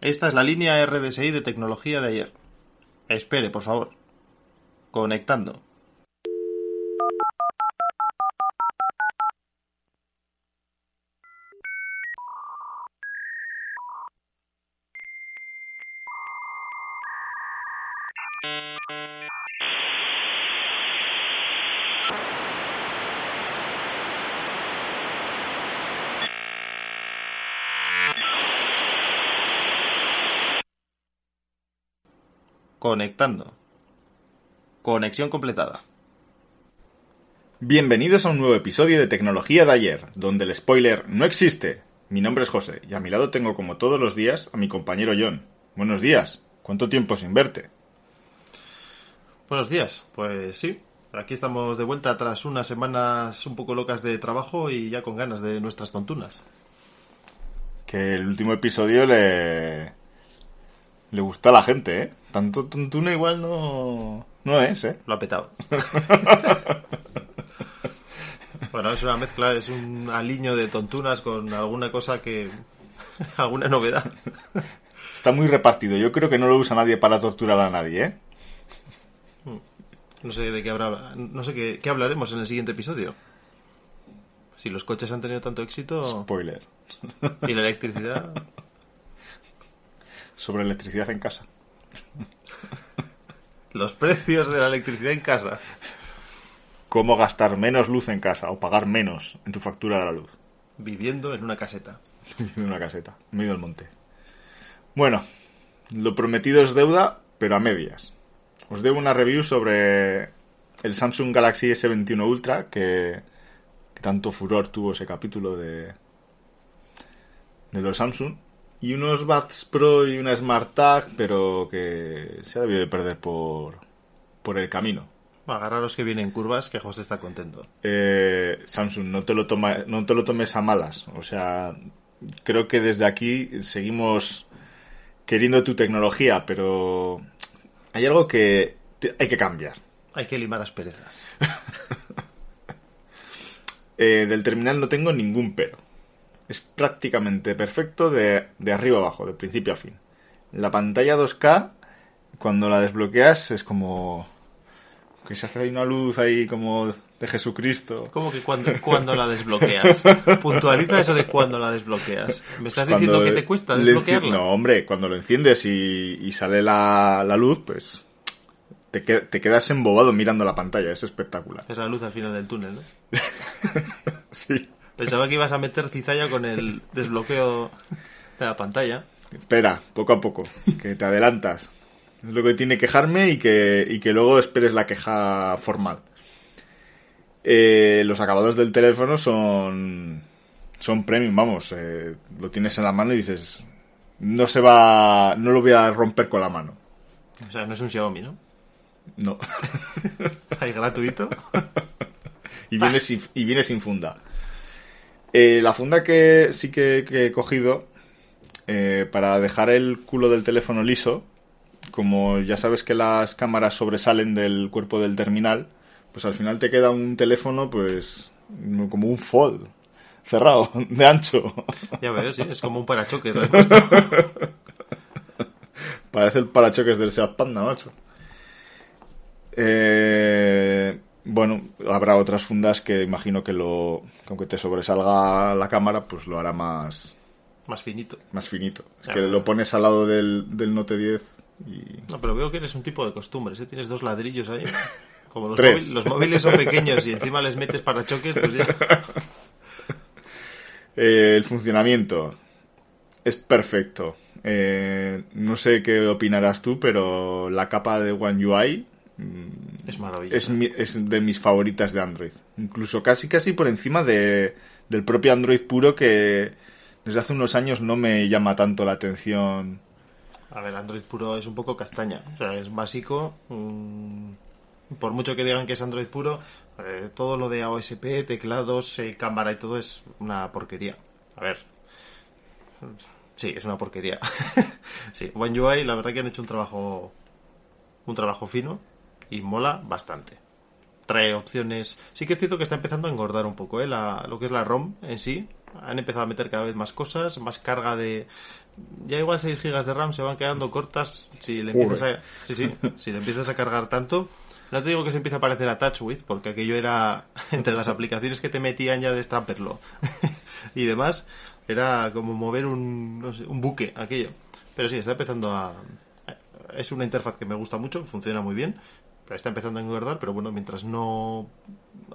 Esta es la línea RDSI de tecnología de ayer. Espere, por favor. Conectando. Conectando. Conexión completada. Bienvenidos a un nuevo episodio de Tecnología de ayer, donde el spoiler no existe. Mi nombre es José y a mi lado tengo como todos los días a mi compañero John. Buenos días. ¿Cuánto tiempo sin verte? Buenos días. Pues sí, aquí estamos de vuelta tras unas semanas un poco locas de trabajo y ya con ganas de nuestras tontunas. Que el último episodio le le gusta a la gente, ¿eh? Tanto tontuna igual no no es, ¿eh? Lo ha petado. bueno, es una mezcla, es un aliño de tontunas con alguna cosa que alguna novedad. Está muy repartido. Yo creo que no lo usa nadie para torturar a nadie, ¿eh? No sé de qué habrá, no sé qué, qué hablaremos en el siguiente episodio. Si los coches han tenido tanto éxito Spoiler. y la electricidad, Sobre electricidad en casa. los precios de la electricidad en casa. Cómo gastar menos luz en casa o pagar menos en tu factura de la luz. Viviendo en una caseta. en una caseta, en medio del monte. Bueno, lo prometido es deuda, pero a medias. Os debo una review sobre el Samsung Galaxy S21 Ultra, que, que tanto furor tuvo ese capítulo de, de los Samsung. Y unos Buds Pro y una Smart Tag, pero que se ha debido de perder por, por el camino. Agarraros que vienen curvas, que José está contento. Eh, Samsung, no te, lo toma, no te lo tomes a malas. O sea, creo que desde aquí seguimos queriendo tu tecnología, pero hay algo que te- hay que cambiar. Hay que limar las perezas. Eh, del terminal no tengo ningún pero. Es prácticamente perfecto de, de arriba abajo, de principio a fin. La pantalla 2K, cuando la desbloqueas, es como que se hace ahí una luz ahí como de Jesucristo. ¿Cómo que cuando, cuando la desbloqueas? Puntualiza eso de cuando la desbloqueas. ¿Me estás diciendo que te cuesta desbloquearla? No, hombre, cuando lo enciendes y, y sale la, la luz, pues te, que- te quedas embobado mirando la pantalla, es espectacular. Es la luz al final del túnel, ¿no? Sí. Pensaba que ibas a meter cizalla con el desbloqueo de la pantalla. Espera, poco a poco, que te adelantas. Es lo que tiene quejarme y que, y que luego esperes la queja formal. Eh, los acabados del teléfono son, son premium, vamos. eh, lo tienes en la mano y dices, no se va, no lo voy a romper con la mano. O sea, no es un Xiaomi, ¿no? No. Hay gratuito. y viene sin, y viene sin funda. Eh, la funda que sí que, que he cogido eh, para dejar el culo del teléfono liso, como ya sabes que las cámaras sobresalen del cuerpo del terminal, pues al final te queda un teléfono pues como un fold cerrado de ancho. Ya veo, sí, es como un parachoques. ¿no? Parece el parachoques del Seat Panda, macho. Eh, bueno, habrá otras fundas que imagino que lo, que aunque te sobresalga la cámara, pues lo hará más, Más finito. más finito. Es que lo pones al lado del, del Note 10 y... No, pero veo que eres un tipo de costumbres, ¿eh? Tienes dos ladrillos ahí. Como los, móviles, los móviles son pequeños y encima les metes parachoques, pues ya. Eh, el funcionamiento es perfecto. Eh, no sé qué opinarás tú, pero la capa de One UI Es maravilloso. es, mi- es de mis favoritas de Android. Incluso casi casi por encima de, del propio Android puro que desde hace unos años no me llama tanto la atención. A ver, Android puro es un poco castaña. O sea, es básico. mm, por mucho que digan que es Android puro, eh, todo lo de AOSP, teclados, eh, cámara y todo es una porquería. A ver. Sí, es una porquería. sí, One UI, la verdad que han hecho un trabajo. Un trabajo fino y mola bastante. Trae opciones. Sí que es cierto que está empezando a engordar un poco, ¿eh? La- lo que es la ROM en sí. Han empezado a meter cada vez más cosas, más carga de, ya igual 6 gigas de RAM se van quedando cortas si le empiezas a, sí, sí, si le empiezas a cargar tanto. No te digo que se empieza a parecer a TouchWiz, porque aquello era entre las aplicaciones que te metían ya de Strapperlo y demás, era como mover un, no sé, un buque, aquello. Pero sí, está empezando a... Es una interfaz que me gusta mucho, funciona muy bien, está empezando a engordar, pero bueno, mientras no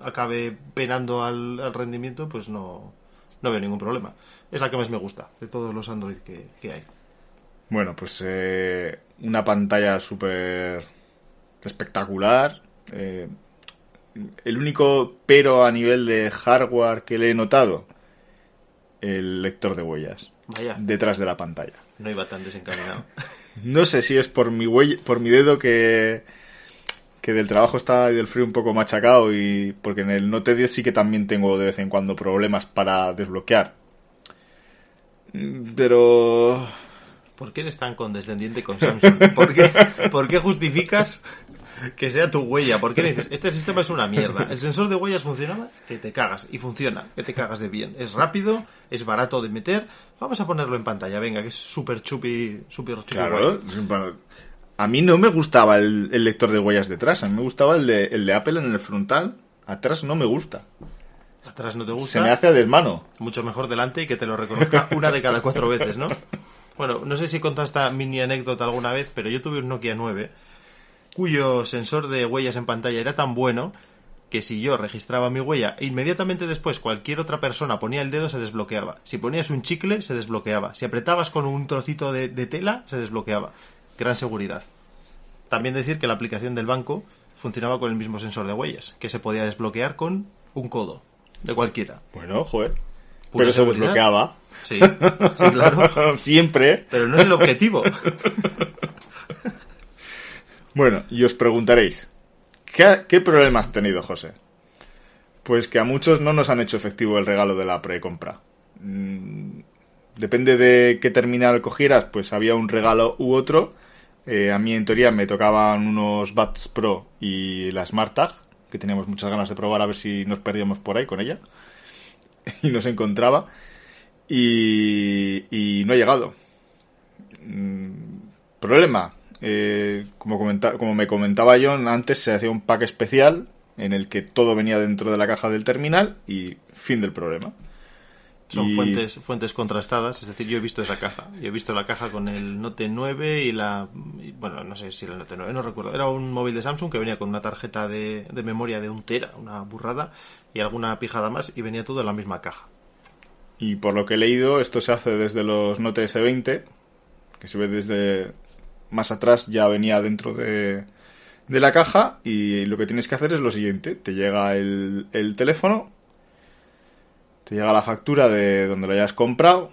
acabe penando al, al rendimiento, pues no, no veo ningún problema. Es la que más me gusta de todos los Android que, que hay. Bueno, pues eh, una pantalla súper espectacular. Eh, el único pero a nivel de hardware que le he notado, el lector de huellas Vaya, detrás de la pantalla. no iba tan desencaminado. No sé si es por mi huella, por mi dedo que que del trabajo está y del frío un poco machacado y porque en el Note 10 sí que también tengo de vez en cuando problemas para desbloquear. Pero ¿Por qué eres tan condescendiente con Samsung? ¿Por qué, por qué justificas que sea tu huella? ¿Por qué le dices, este sistema es una mierda? El sensor de huellas funcionaba, que te cagas. Y funciona, que te cagas de bien. Es rápido, es barato de meter. Vamos a ponerlo en pantalla, venga, que es súper chupi, súper chupi Claro, guay. A mí no me gustaba el, el lector de huellas detrás, a mí me gustaba el de, el de Apple en el frontal. Atrás no me gusta. Atrás no te gusta. Se me hace a desmano. mucho mejor delante y que te lo reconozca una de cada cuatro veces, ¿no? Bueno, no sé si he contado esta mini anécdota alguna vez, pero yo tuve un Nokia 9 cuyo sensor de huellas en pantalla era tan bueno que si yo registraba mi huella e inmediatamente después cualquier otra persona ponía el dedo se desbloqueaba. Si ponías un chicle se desbloqueaba. Si apretabas con un trocito de, de tela se desbloqueaba. Gran seguridad. También decir que la aplicación del banco funcionaba con el mismo sensor de huellas, que se podía desbloquear con un codo de cualquiera. Bueno, joder. Pura Pero se desbloqueaba. Sí, sí, claro. Siempre. Pero no es el objetivo. Bueno, y os preguntaréis, ¿qué, qué problema has tenido, José? Pues que a muchos no nos han hecho efectivo el regalo de la precompra. Mm, Depende de qué terminal cogieras, pues había un regalo u otro. Eh, a mí, en teoría, me tocaban unos Buds Pro y la Smart Tag, que teníamos muchas ganas de probar a ver si nos perdíamos por ahí con ella. y nos encontraba. Y, y no ha llegado. Mm, Problema. eh, como, comenta- como me comentaba John, antes se hacía un pack especial en el que todo venía dentro de la caja del terminal y fin del problema. Son Y- fuentes, fuentes contrastadas, es decir, yo he visto esa caja. Yo he visto la caja con el Note 9 y la... y, bueno, no sé si era el Note 9, no recuerdo. Era un móvil de Samsung que venía con una tarjeta de, de memoria de un tera, una burrada, y alguna pijada más, y venía todo en la misma caja. Y por lo que he leído, esto se hace desde los Note S20, que se ve desde más atrás, ya venía dentro de, de la caja. Y lo que tienes que hacer es lo siguiente: te llega el, el teléfono, te llega la factura de donde lo hayas comprado,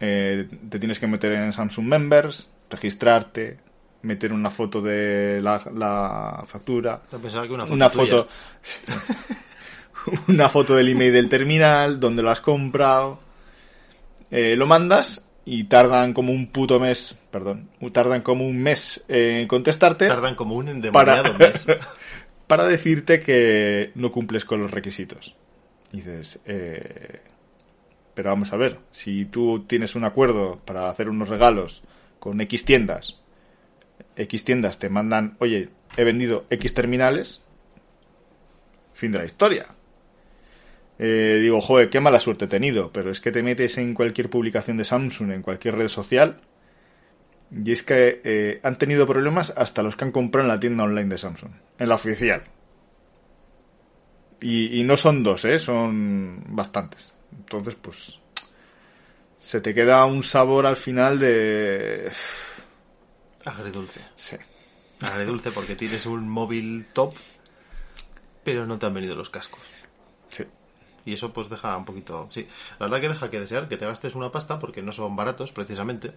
eh, te tienes que meter en Samsung Members, registrarte, meter una foto de la, la factura, Yo pensaba que una foto una tuya. foto una foto del email del terminal donde lo has comprado Eh, lo mandas y tardan como un puto mes perdón tardan como un mes en contestarte Tardan como un endemoniado mes. para decirte que no cumples con los requisitos dices eh, pero vamos a ver si tú tienes un acuerdo para hacer unos regalos con X tiendas X tiendas te mandan oye he vendido X terminales fin de la historia Eh, digo, joder, qué mala suerte he tenido, pero es que te metes en cualquier publicación de Samsung, en cualquier red social, y es que eh, han tenido problemas hasta los que han comprado en la tienda online de Samsung, en la oficial. Y, y no son dos, ¿eh? son bastantes. Entonces, pues, se te queda un sabor al final de... Agridulce. Sí. Agridulce porque tienes un móvil top, pero no te han venido los cascos. Sí. Y eso pues deja un poquito... Sí, la verdad que deja que desear que te gastes una pasta porque no son baratos precisamente.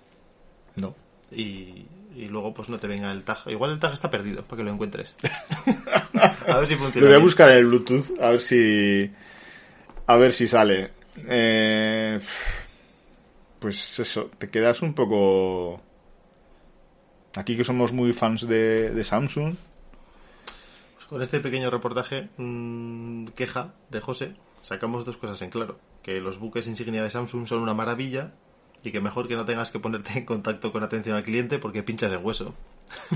No. Y, y luego pues no te venga el tag. Igual el tag está perdido para que lo encuentres. a ver si Lo funciona. voy a buscar en el Bluetooth, a ver si. A ver si sale. Eh, pues eso, te quedas un poco. Aquí que somos muy fans de, de Samsung. Pues con este pequeño reportaje, mm, queja de José, sacamos dos cosas en claro. Que los buques insignia de Samsung son una maravilla Y que mejor que no tengas que ponerte en contacto con atención al cliente porque pinchas el hueso.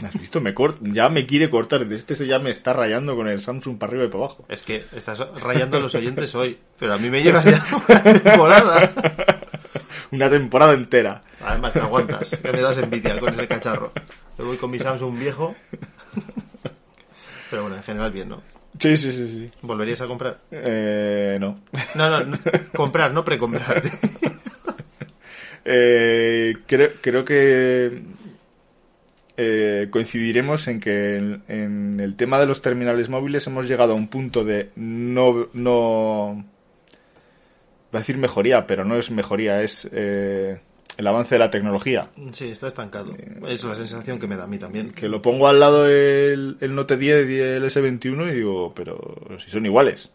¿Has visto? Me cort- ya me quiere cortar. Este se ya me está rayando con el Samsung para arriba y para abajo. Es que estás rayando a los oyentes hoy, pero a mí me llevas ya una temporada. Una temporada entera. Además te aguantas, que me das envidia con ese cacharro. Yo voy con mi Samsung viejo. Pero bueno, en general bien, ¿no? Sí, sí, sí, sí. ¿Volverías a comprar? Eh, no. No, no, no, comprar, no precomprar. Eh, creo, creo que eh, coincidiremos en que en, en el tema de los terminales móviles hemos llegado a un punto de no... no va a decir mejoría, pero no es mejoría, es eh, el avance de la tecnología. Sí, está estancado. Es la sensación que me da a mí también. Que lo pongo al lado del el Note 10 y el S21 y digo, pero si son iguales.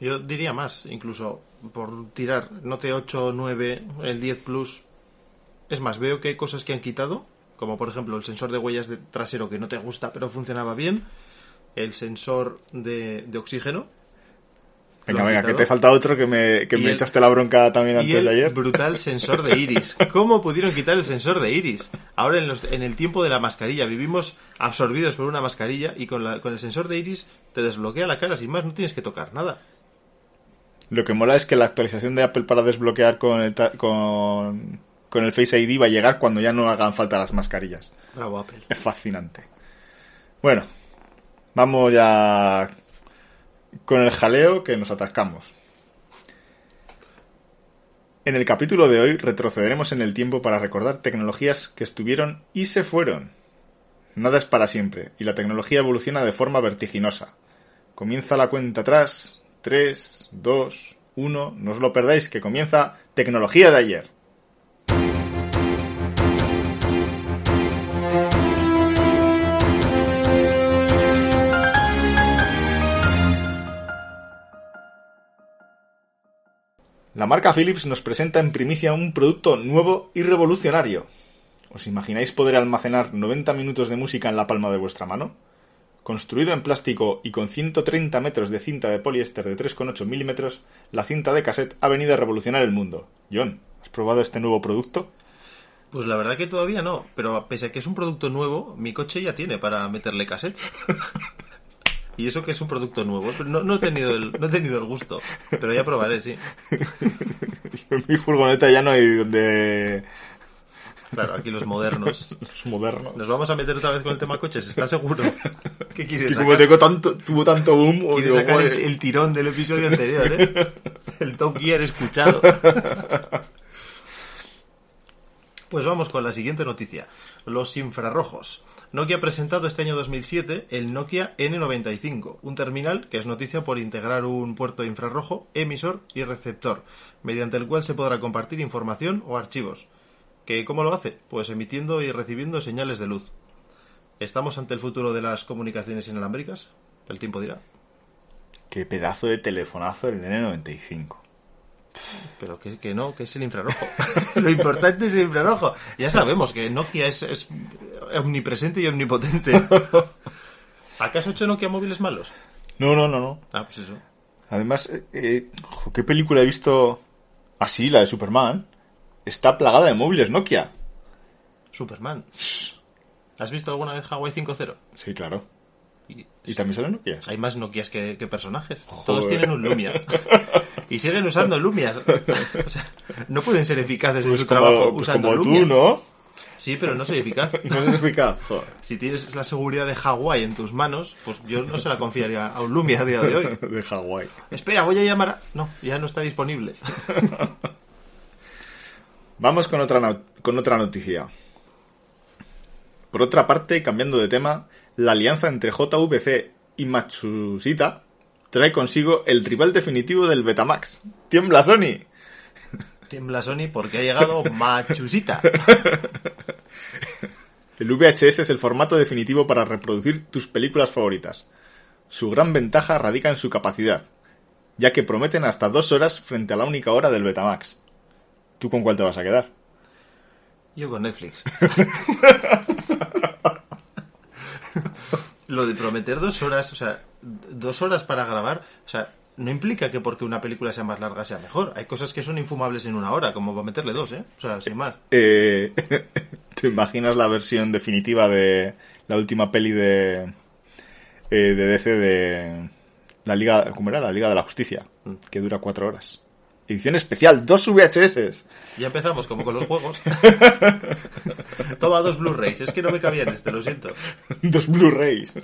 Yo diría más, incluso por tirar Note 8, 9, el 10 Plus. Es más, veo que hay cosas que han quitado, como por ejemplo el sensor de huellas de trasero que no te gusta pero funcionaba bien, el sensor de, de oxígeno. Venga, venga, que te falta otro que me, que Y me el- echaste la bronca también Y antes el de ayer. brutal sensor de iris. ¿Cómo pudieron quitar el sensor de iris? Ahora en, los- en el tiempo de la mascarilla vivimos absorbidos por una mascarilla y con, la- con el sensor de iris te desbloquea la cara sin más, no tienes que tocar nada. Lo que mola es que la actualización de Apple para desbloquear con el, con, con el Face ID va a llegar cuando ya no hagan falta las mascarillas. Bravo Apple. Es fascinante. Bueno, vamos ya con el jaleo que nos atascamos. En el capítulo de hoy retrocederemos en el tiempo para recordar tecnologías que estuvieron y se fueron. Nada es para siempre, y la tecnología evoluciona de forma vertiginosa. Comienza la cuenta atrás. 3, 2, 1. No os lo perdáis, que comienza Tecnología de ayer. La marca Philips nos presenta en primicia un producto nuevo y revolucionario. ¿Os imagináis poder almacenar 90 minutos de música en la palma de vuestra mano? Construido en plástico y con 130 metros de cinta de poliéster de 3,8 milímetros, la cinta de cassette ha venido a revolucionar el mundo. John, ¿has probado este nuevo producto? Pues la verdad que todavía no, pero pese a que es un producto nuevo, mi coche ya tiene para meterle cassettes. Y eso que es un producto nuevo, pero no, no he tenido el, no he tenido el gusto, pero ya probaré, sí. En mi furgoneta ya no hay donde... Claro, aquí los modernos. Los modernos. Nos vamos a meter otra vez con el tema coches, ¿estás seguro? ¿Qué quieres Que sacar? como tengo tanto, tuvo tanto boom, o digo, sacar el tirón del episodio anterior, ¿eh? El Top Gear escuchado. Pues vamos con la siguiente noticia. Los infrarrojos. Nokia ha presentado este año 2007 el Nokia N95, un terminal que es noticia por integrar un puerto infrarrojo, emisor y receptor, mediante el cual se podrá compartir información o archivos. ¿Que ¿Cómo lo hace? Pues emitiendo y recibiendo señales de luz. ¿Estamos ante el futuro de las comunicaciones inalámbricas? El tiempo dirá. Qué pedazo de telefonazo el N95. Pero que, que no, que es el infrarrojo. Lo importante es el infrarrojo. Ya sabemos que Nokia es, es omnipresente y omnipotente. ¿Acaso ha hecho Nokia móviles malos? No, no, no, no. Ah, pues eso. Además, eh, eh, ¿qué película he visto? Así, la de Superman. Está plagada de móviles Nokia. Superman. ¿Has visto alguna vez Hawaii 5.0? Sí, claro. Y Y también salen Nokias. hay más Nokias que, que personajes. Joder. Todos tienen un Lumia. Y siguen usando Lumias. O sea, no pueden ser eficaces en Pues su como, trabajo pues usando como Lumia. tú, ¿no? Sí, pero no soy eficaz. No es eficaz. Joder. Si tienes la seguridad de Hawái en tus manos, pues yo no se la confiaría a un Lumia a día de hoy. De Hawái. Espera, voy a llamar a... No, ya no está disponible. Vamos con otra, no- con otra noticia. Por otra parte, cambiando de tema, la alianza entre JVC y Matsushita trae consigo el rival definitivo del Betamax. ¡Tiembla Sony! Tiembla Sony porque ha llegado Machusita. El VHS es el formato definitivo para reproducir tus películas favoritas. Su gran ventaja radica en su capacidad, ya que prometen hasta dos horas frente a la única hora del Betamax. ¿Tú con cuál te vas a quedar? Yo con Netflix. Lo de prometer dos horas, o sea, dos horas para grabar, o sea, no implica que porque una película sea más larga sea mejor. Hay cosas que son infumables en una hora, como va a meterle dos, ¿eh? O sea, sin más. Eh, ¿Te imaginas la versión definitiva de la última peli de, eh, de DC de la Liga, ¿cómo era? La Liga de la Justicia, que dura cuatro horas. Edición especial, dos VHS. Ya empezamos, como con los juegos. Toma dos Blu-rays. Es que no me cabía en este, lo siento. dos Blu-rays.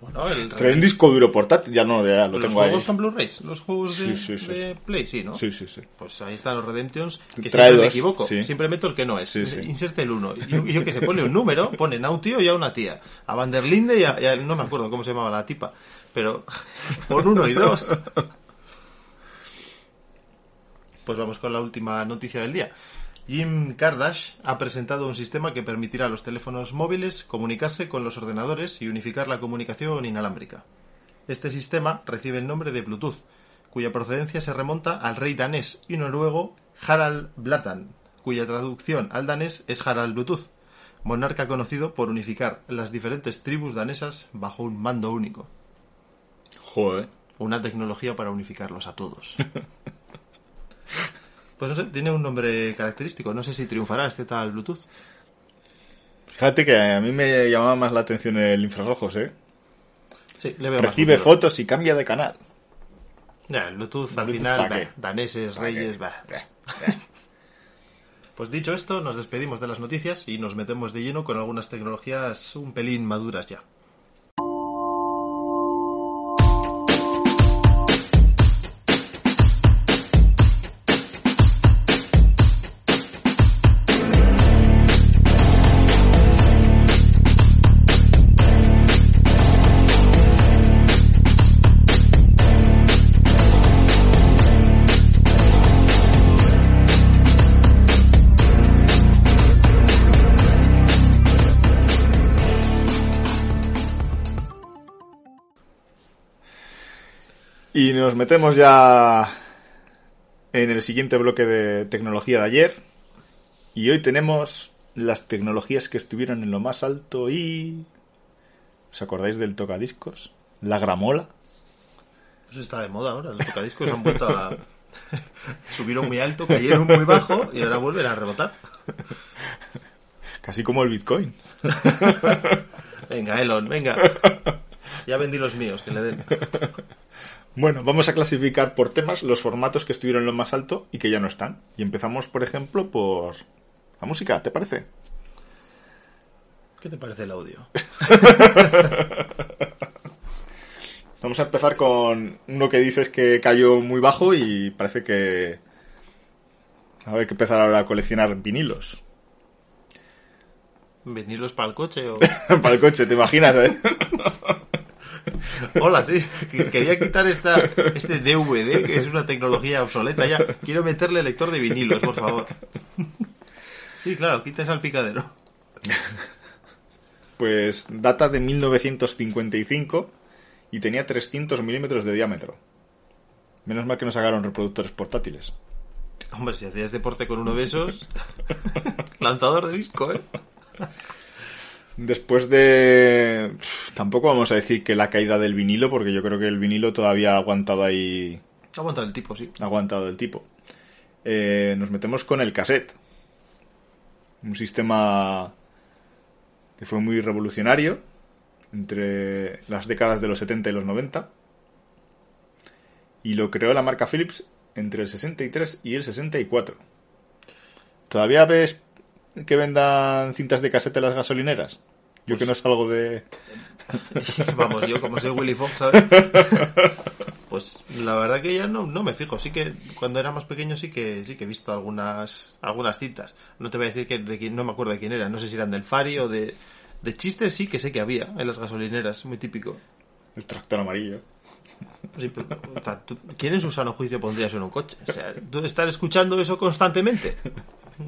Bueno, el... Trae un disco duro portátil, ya no, ya lo ¿Los tengo juegos ahí. son Blu-rays? ¿Los juegos de, Sí, sí, sí, de Play? Sí, ¿no? Sí, sí, sí. Pues ahí están los Redemptions, que Trae siempre me dos, equivoco. sí. Siempre meto el que no es. Inserte el uno. Yo, yo que se pone un número, ponen a un tío y a una tía. A Van der Linde y a, y a- no me acuerdo cómo se llamaba la tipa. Pero pon uno y dos. Pues vamos con la última noticia del día. Jim Kardashian ha presentado un sistema que permitirá a los teléfonos móviles comunicarse con los ordenadores y unificar la comunicación inalámbrica. Este sistema recibe el nombre de Bluetooth, cuya procedencia se remonta al rey danés y noruego Harald Blatan, cuya traducción al danés es Harald Bluetooth, monarca conocido por unificar las diferentes tribus danesas bajo un mando único. Joder. Una tecnología para unificarlos a todos. Pues no sé, tiene un nombre característico. No sé si triunfará este tal Bluetooth. Fíjate que a mí me llamaba más la atención el infrarrojos, ¿eh? Sí, le veo Recibe fotos y cambia de canal. Ya, el Bluetooth al final, ¿pa' bah, daneses, ¿Pa' reyes, qué? bah. Pues dicho esto, nos despedimos de las noticias y nos metemos de lleno con algunas tecnologías un pelín maduras ya. Y nos metemos ya en el siguiente bloque de tecnología de ayer. Y hoy tenemos las tecnologías que estuvieron en lo más alto y... ¿Os acordáis del tocadiscos? La gramola. Pues está de moda ahora, los tocadiscos han vuelto a... Subieron muy alto, cayeron muy bajo y ahora vuelven a rebotar. Casi como el Bitcoin. Venga, Elon, venga. Ya vendí los míos, que le den. Bueno, vamos a clasificar por temas los formatos que estuvieron en lo más alto y que ya no están. Y empezamos, por ejemplo, por la música, ¿te parece? ¿Qué te parece el audio? Vamos a empezar con uno que dices que cayó muy bajo y parece que... A ver, que empezar ahora a coleccionar vinilos. ¿Vinilos para el coche o...? Para el coche, ¿te imaginas? eh? Hola, sí. que- Quería quitar esta, este DVD, que es una tecnología obsoleta ya. Quiero meterle lector de vinilos, por favor. Sí, claro, quita ese picadero. Pues data de 1955 y tenía 300 milímetros de diámetro. Menos mal que no sacaron reproductores portátiles. Hombre, si hacías deporte con uno de esos... Lanzador de disco, ¿eh? Después de... Tampoco vamos a decir que la caída del vinilo, porque yo creo que el vinilo todavía ha aguantado ahí... Ha aguantado el tipo, sí. ha aguantado el tipo. Eh, nos metemos con el cassette. Un sistema que fue muy revolucionario entre las décadas de los 70 y los 90. Y lo creó la marca Philips entre el 63 y el 64. ¿Todavía ves que vendan cintas de cassette en las gasolineras? Yo que no salgo de... Vamos, yo como soy Willy Fox, ¿sabes? Pues la verdad que ya no, no me fijo. Sí que cuando era más pequeño sí que sí que he visto algunas algunas citas. No te voy a decir que de quién, no me acuerdo de quién era. No sé si eran del Fari o de de chistes sí que sé que había en las gasolineras, muy típico. El tractor amarillo. Sí, o sea, ¿Quién en su sano juicio pondría eso en un coche? O sea, tú estar escuchando eso constantemente.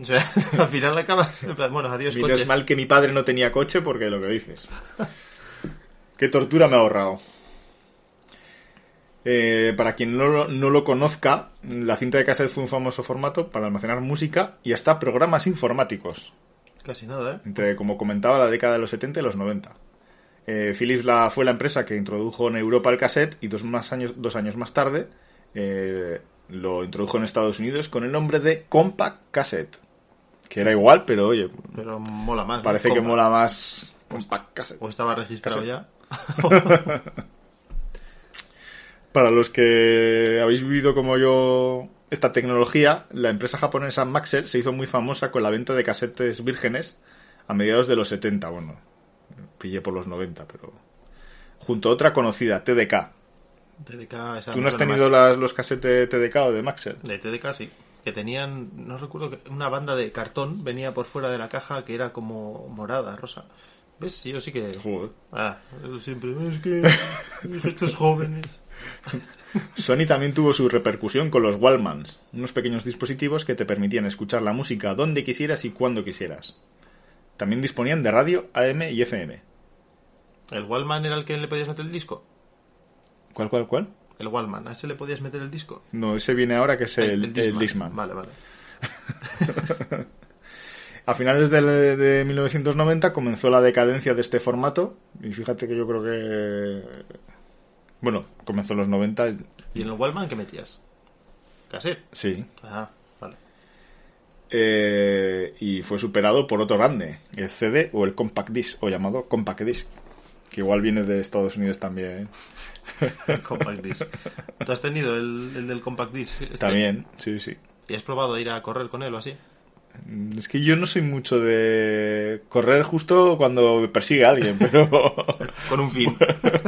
O sea, al final acabas en plan, bueno, adiós Menos coche. mal que mi padre no tenía coche porque lo que dices. Qué tortura me ha ahorrado. Eh, para quien no lo, no lo conozca, la cinta de cassette fue un famoso formato para almacenar música y hasta programas informáticos, Casi nada, ¿eh? entre, como comentaba, la década de los 70 y los 90. Eh, Philips la, fue la empresa que introdujo en Europa el cassette y dos, más años, dos años más tarde eh, lo introdujo en Estados Unidos con el nombre de Compact Cassette. Que era igual, pero oye, Pero mola más. ¿no? parece que mola más Compact Cassette. O estaba registrado ya. Para los que habéis vivido como yo esta tecnología, la empresa japonesa Maxell se hizo muy famosa con la venta de casetes vírgenes a mediados de los 70. Bueno, pillé por los 90, pero. Junto a otra conocida, TDK. TDK, esa ¿Tú no has tenido las, los casetes TDK o de Maxell? De TDK sí. Que tenían, no recuerdo, que una banda de cartón venía por fuera de la caja que era como morada, rosa. ¿Ves? Yo sí que... Joder. Ah, siempre... Es que... estos jóvenes... Sony también tuvo su repercusión con los Wallmans, unos pequeños dispositivos que te permitían escuchar la música donde quisieras y cuando quisieras. También disponían de radio AM y FM. ¿El Wallman era el que le podías meter el disco? ¿Cuál, cuál, cuál? El Wallman, ¿a ese le podías meter el disco? No, ese viene ahora que es el, el, Discman. Discman. Vale, vale. A finales del- de, 1990 comenzó la decadencia de este formato y fíjate que yo creo que... Bueno, comenzó en los 90, ¿Y en el Wallman qué metías? ¿Cassette? sí. Ah, vale. Eh, y fue superado por otro grande, el CD o el Compact Disc, o llamado Compact Disc, que igual viene de Estados Unidos también. El Compact Disc. ¿Tú has tenido el, el del Compact Disc? este? También, sí, sí. ¿Y has probado ir a correr con él o así? Es que yo no soy mucho de correr justo cuando me persigue alguien, pero Con un fin.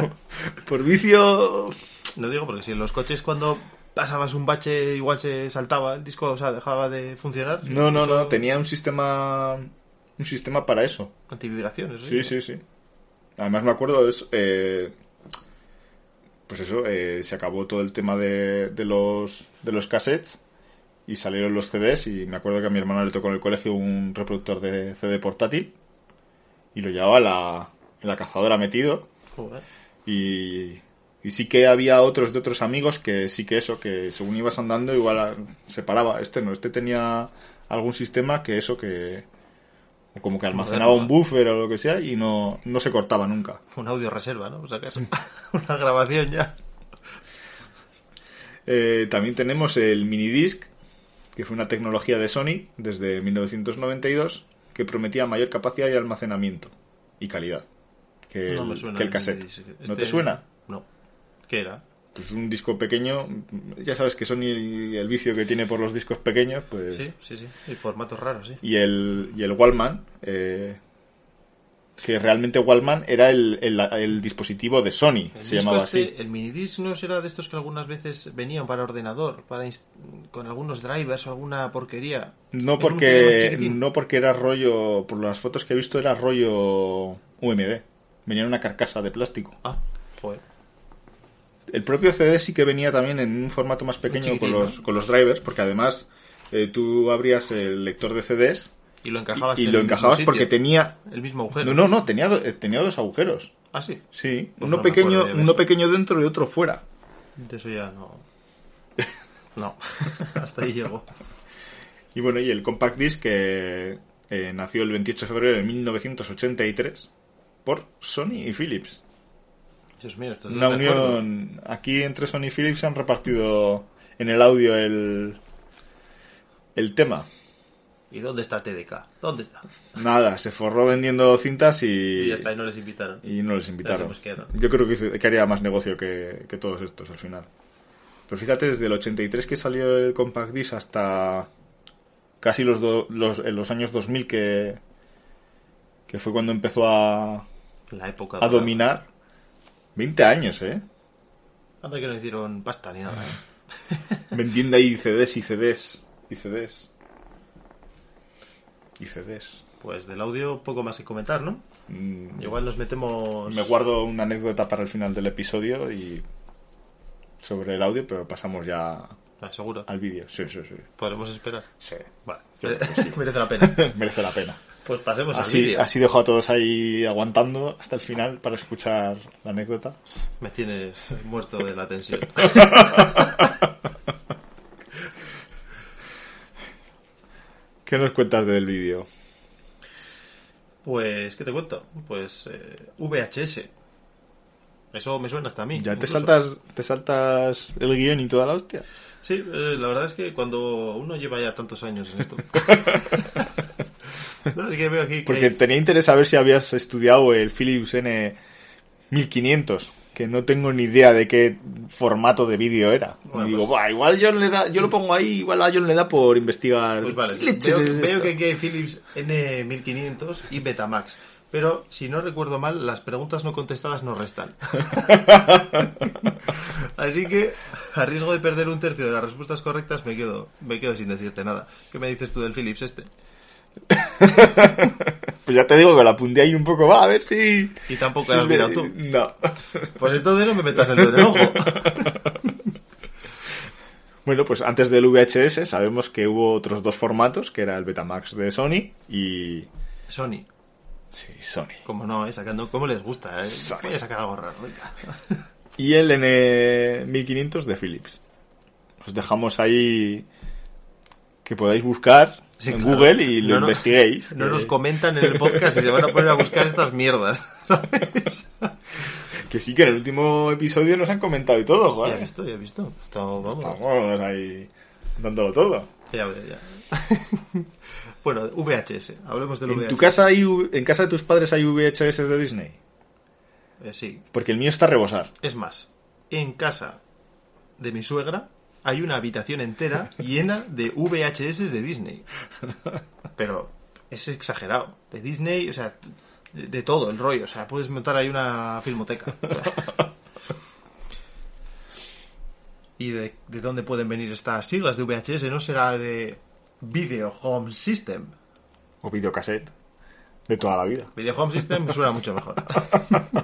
por vicio... No digo porque si en los coches cuando pasabas un bache igual se saltaba el disco, o sea, dejaba de funcionar. No, no, no, tenía un sistema un sistema para eso. Antivibraciones. Sí, sí, sí. Además me acuerdo, es, eh, pues eso, eh, se acabó todo el tema de, de los de los cassettes y salieron los CDs y me acuerdo que a mi hermano le tocó en el colegio un reproductor de CD portátil y lo llevaba la, la cazadora metido Joder. y, y sí que había otros de otros amigos que sí que eso, que según ibas andando igual se paraba. Este no, este tenía algún sistema que eso que o como que almacenaba un buffer o lo que sea y no, no se cortaba nunca. Un audio reserva, ¿no? O sea, que es una grabación ya. Eh, también tenemos el minidisc, que fue una tecnología de Sony desde 1992 que prometía mayor capacidad y almacenamiento y calidad que, no el, me suena. que el el cassette. ¿No Este- te suena? ¿Qué era? Pues un disco pequeño, ya sabes que Sony el vicio que tiene por los discos pequeños, pues... Sí, sí, sí. Y formatos raros, sí. Y el, y el Wallman, eh, que realmente Wallman era el, el- el dispositivo de Sony, El se llamaba este, así. El minidisc no será de estos que algunas veces venían para ordenador, para con algunos drivers o alguna porquería. No porque, no porque era rollo, por las fotos que he visto era rollo UMD. Venía en una carcasa de plástico. Ah, joder. El propio CD sí que venía también en un formato más pequeño con los, con los drivers, porque además eh, tú abrías el lector de CDs Y lo encajabas y, lo el mismo encajabas sitio. porque tenía... El mismo agujero. No, no, no, tenía, eh, tenía dos agujeros. Ah, sí. Sí, Pues uno no pequeño, uno pequeño dentro y otro fuera. De eso ya no. No, hasta ahí llegó. Y bueno, y el Compact Disc que eh, nació el 28 de febrero de 1983 por Sony y Philips. Dios mío, esto es Una unión. Aquí entre Sony y Philips se han repartido en el audio el, el tema. ¿Y dónde está TDK? ¿Dónde está? Nada, se forró vendiendo cintas y, Y ya está, y no les invitaron. y no les invitaron. No. Yo creo que, haría más negocio que, que todos estos al final. Pero fíjate, desde el 83 que salió el Compact Disc hasta casi los, do- los, en los años 2000 que, que fue cuando empezó a, La época. a dominar. 20 años, ¿eh? Anda que no hicieron pasta ni nada. ¿eh? Vendiendo ahí CDs y CDs y CDs. Y CDs. Pues del audio poco más que comentar, ¿no? Mm, Igual nos metemos... Me guardo una anécdota para el final del episodio y sobre el audio, pero pasamos ya Ah, seguro. al vídeo. Sí, sí, sí. Podremos esperar. Sí, Vale. Merece la pena. merece la pena. Pues pasemos al Así, vídeo. así dejo a todos ahí aguantando hasta el final para escuchar la anécdota. Me tienes muerto de la tensión. ¿Qué nos cuentas del vídeo? Pues, ¿qué te cuento? Pues eh, VHS. Eso me suena hasta a mí. Ya te saltas, te saltas el guion y toda la hostia. Sí, eh, la verdad es que cuando uno lleva ya tantos años en esto. no, es que veo aquí que Porque tenía interés saber si habías estudiado el Philips N 1500, que no tengo ni idea de qué formato de vídeo era. Bueno, y digo, pues- "Buah, igual John le da, yo lo pongo ahí, igual a John le da por investigar. Pues vale, ¿Qué leches veo, es veo que aquí hay Philips N1500 y Betamax. Pero si no recuerdo mal, las preguntas no contestadas no restan. Así que, a riesgo de perder un tercio de las respuestas correctas, me quedo, me quedo sin decirte nada. ¿Qué me dices tú del Philips este? Pues ya te digo que la apunté ahí un poco, va, a ver si... Y tampoco si has le- mirado tú. No. Pues entonces no me metas el dedo en el ojo. Bueno, pues antes del VHS sabemos que hubo otros dos formatos, que era el Betamax de Sony y... Sony. Sí, Sony. Como no, eh, sacando, ¿cómo les gusta? Eh? Sony. Voy a sacar algo raro, venga. Y el N1500 de Philips. Os dejamos ahí que podáis buscar Sí, en claro. Google y lo No, no- investiguéis. No que, nos comentan en el podcast y se van a poner a buscar estas mierdas. ¿sabes? que sí, que en el último episodio nos han comentado y todo, Ya he joder. visto, ya he visto. Esto, vamos. Estamos ahí dándolo todo. Ya, ya, ya. bueno, VHS. Hablemos del ¿En VHS. tu casa hay, en casa de tus padres hay VHS de Disney? Eh, sí. Porque el mío está a rebosar. Es más, en casa de mi suegra hay una habitación entera llena de VHS de Disney. Pero es exagerado. De Disney, o sea, de, de todo el rollo. O sea, puedes montar ahí una filmoteca. O sea. ¿Y de, de dónde pueden venir estas siglas de VHS? ¿No será de Video Home System? O videocassette. De toda la vida. Video Home System suena mucho mejor.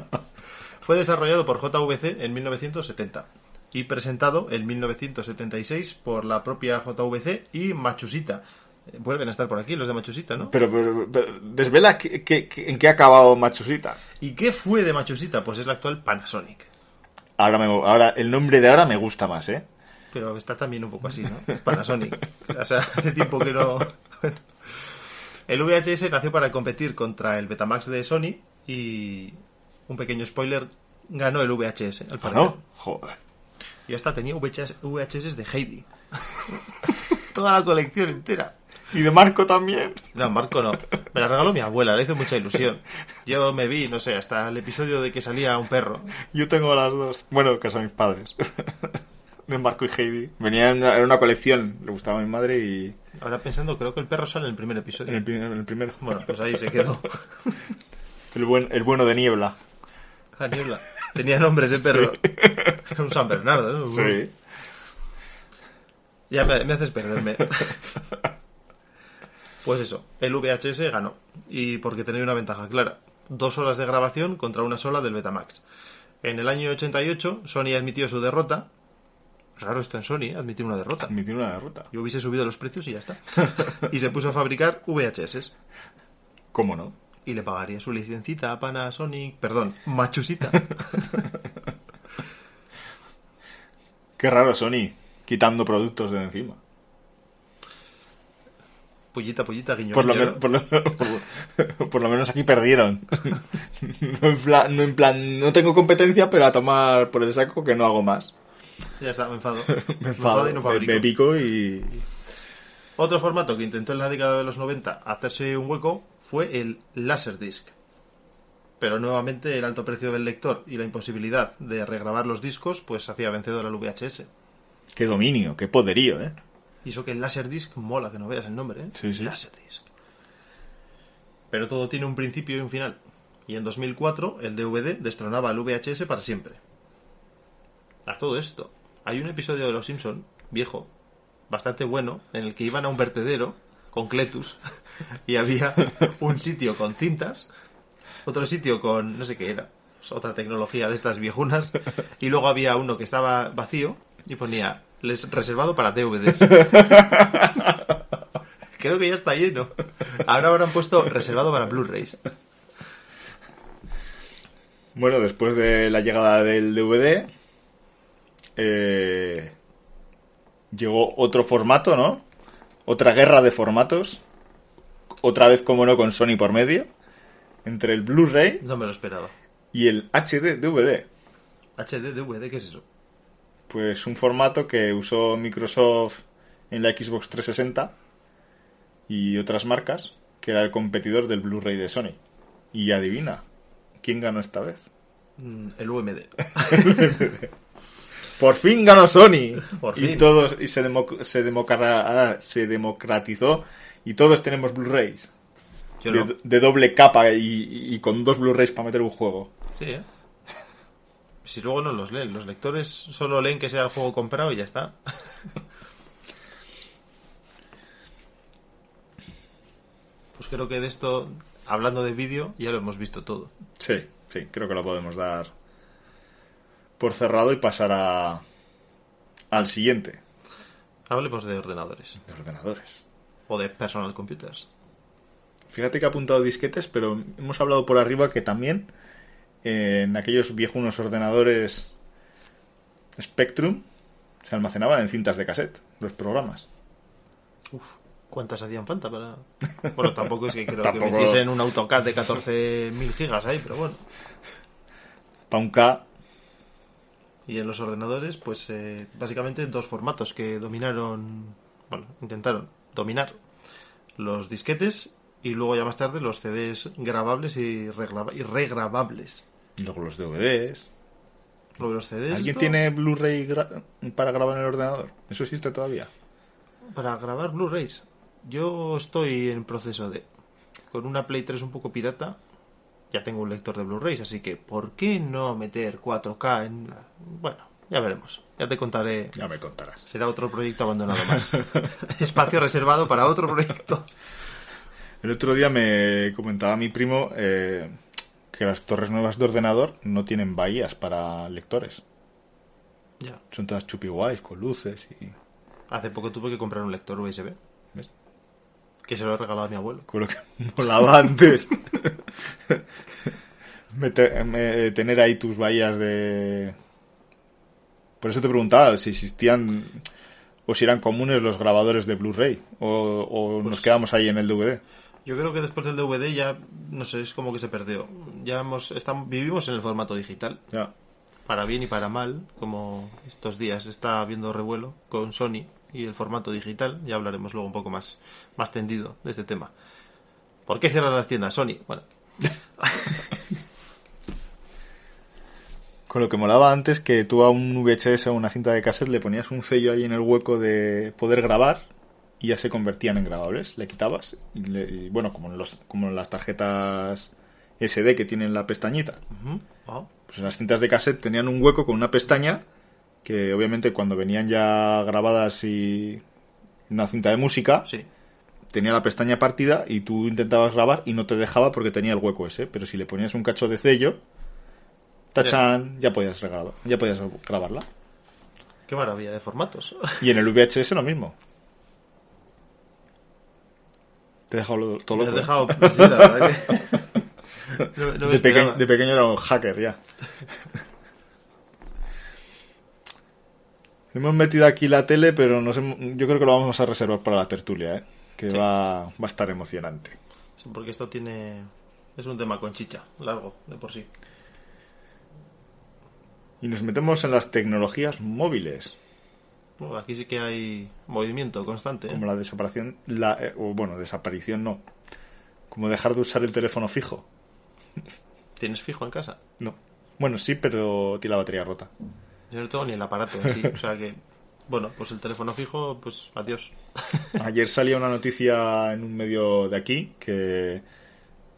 Fue desarrollado por JVC en 1970 y presentado en 1976 por la propia JVC y Machusita. Eh, Vuelven a estar por aquí los de Machusita, ¿no? Pero, pero- pero desvela que- que- que- en qué ha acabado Machusita. ¿Y qué fue de Machusita? Pues es la actual Panasonic. Ahora, me, ahora el nombre de ahora me gusta más, ¿eh? Pero está también un poco así, ¿no? Panasonic. O sea, hace tiempo que no... Bueno. El VHS nació para competir contra el Betamax de Sony y... Un pequeño spoiler, ganó el VHS, al ¿Ah, no? Joder. Y hasta tenía VHS, VHS de Heidi. Toda la colección entera. Y de Marco también. No, Marco no. Me la regaló mi abuela, le hizo mucha ilusión. Yo me vi, no sé, hasta el episodio de que salía un perro. Yo tengo las dos. Bueno, que son mis padres. De Marco y Heidi. Venía en una, en una colección. Le gustaba a mi madre y... Ahora pensando, creo que el perro sale en el primer En episodio. el, primer- en el primero. Bueno, pues ahí se quedó. El, buen, el bueno de Niebla. La niebla. Tenía nombres de perro. Un San Bernardo, ¿no? Sí. Ya me, me haces perderme. Pues eso, el VHS ganó. Y porque tenía una ventaja clara. Dos horas de grabación contra una sola del Betamax. En el año 88, Sony admitió su derrota. Raro esto en Sony, ¿eh? admitir una derrota. Admitir una derrota. Yo hubiese subido los precios y ya está. Y se puso a fabricar VHS. ¿Cómo no? Y le pagaría su licencita a Panasonic. Perdón, Machusita. Qué raro Sony. Quitando productos de encima. Pullita, pullita, guiño. Por lo, guiño, men- ¿no? por, lo, por- por lo menos aquí perdieron. No en, plan, no en plan, no tengo competencia, pero a tomar por el saco que no hago más. Ya está, me enfado. Me enfado, y no me, me pico y... Otro formato que intentó en la década de los 90 hacerse un hueco fue el Laserdisc. Pero nuevamente el alto precio del lector y la imposibilidad de regrabar los discos pues hacía vencedor al VHS. Qué dominio, qué poderío, ¿eh? Y eso que el Laserdisc mola, que no veas el nombre, ¿eh? Sí, sí. Laserdisc. Pero todo tiene un principio y un final. Y en 2004 el DVD destronaba al VHS para siempre. A todo esto, hay un episodio de Los Simpson viejo, bastante bueno, en el que iban a un vertedero con Cletus y había un sitio con cintas, otro sitio con no sé qué era, pues otra tecnología de estas viejunas, y luego había uno que estaba vacío y ponía "Les- reservado para DVDs. Creo que ya está lleno. Ahora habrán puesto reservado para Blu-rays. Bueno, después de la llegada del DVD, eh, llegó otro formato, ¿no? Otra guerra de formatos. Otra vez, como no, con Sony por medio. entre el Blu-ray No me lo esperaba. y el HD DVD. HD, DVD, ¿qué es eso? Pues un formato que usó Microsoft en la Xbox 360 y otras marcas, que era el competidor del Blu-ray de Sony. Y adivina, ¿quién ganó esta vez? Mm, El UMD. Por fin ganó Sony. Por y todos y se, democ- se, ah, se democratizó y todos tenemos Blu-rays Yo de, no. de doble capa y, y con dos Blu-rays para meter un juego. Sí, ¿eh? Si luego no los leen, los lectores solo leen que sea el juego comprado y ya está. Pues creo que de esto, hablando de vídeo, ya lo hemos visto todo. Sí, sí, creo que lo podemos dar por cerrado y pasar a al siguiente Hablemos de ordenadores de ordenadores. o de personal computers. Fíjate que ha apuntado disquetes, pero hemos hablado por arriba que también eh, en aquellos viejunos ordenadores Spectrum se almacenaban en cintas de cassette los programas. Uf, ¿cuántas hacían falta para...? Bueno, tampoco es que creo Tampoco- que metiesen un AutoCAD de 14.000 gigas ahí, pero bueno. Para un K, Y en los ordenadores, pues eh, básicamente dos formatos que dominaron, bueno, intentaron dominar los disquetes y luego ya más tarde los CDs grabables y, regraba- y regrabables. y luego los DVDs. De los CDs. ¿Alguien tiene Blu-ray gra- para grabar en el ordenador? ¿Eso existe todavía? Para grabar Blu-rays. Yo estoy en proceso de. Con una Play 3 un poco pirata. Ya tengo un lector de Blu-rays, así que ¿por qué no meter 4K en.? Bueno, ya veremos. Ya te contaré. Ya me contarás. Será otro proyecto abandonado más. Espacio reservado para otro proyecto. El otro día me comentaba mi primo eh, que las torres nuevas de ordenador no tienen bahías para lectores. Ya. Son todas chupi guays, con luces y... Hace poco tuve que comprar un lector USB. Que se lo he regalado a mi abuelo. Con lo que molaba antes. Mete- me- tener ahí tus bahías de... Por eso te preguntaba si existían o si eran comunes los grabadores de Blu-ray o, o nos quedamos ahí en el DVD. Yo creo que después del DVD ya, no sé, es como que se perdió. Ya hemos, estamos, vivimos en el formato digital. Ya. para bien y para mal, como estos días está habiendo revuelo con Sony y el formato digital, ya hablaremos luego un poco más, más tendido de este tema. ¿Por qué cierran las tiendas Sony? Bueno, Con lo que molaba antes que tú a un VHS o una cinta de cassette le ponías un sello ahí en el hueco de poder grabar y ya se convertían en grabables. Le quitabas y, le- y, bueno, como en, los, como en las tarjetas SD que tienen la pestañita. Pues en las cintas de cassette tenían un hueco con una pestaña que obviamente cuando venían ya grabadas y una cinta de música sí, tenía la pestaña partida y tú intentabas grabar y no te dejaba porque tenía el hueco ese. Pero si le ponías un cacho de sello, tachan, ya podías, regalar- ya podías grabarla. qué maravilla de formatos. Y en el VHS lo mismo. Te he dejado lo- todo loco. has ¿eh? dejado, pues sí, la verdad que... No, no me de, peque- de pequeño era un hacker ya. Hemos metido aquí la tele, pero nos hemos- yo creo que lo vamos a reservar para la tertulia, ¿eh? que Sí. va, va a estar emocionante. Sí, Porque esto tiene... Es un tema con chicha, largo, de por sí. Y nos metemos en las tecnologías móviles, Bueno, aquí sí que hay movimiento constante. ¿eh? como la desaparición, la, eh, o bueno, desaparición no, como dejar de usar el teléfono fijo. ¿Tienes fijo en casa? No. Bueno, sí, pero tiene la batería rota. Yo no tengo ni el aparato en sí. O sea que, bueno, pues el teléfono fijo, pues adiós. Ayer salía una noticia en un medio de aquí que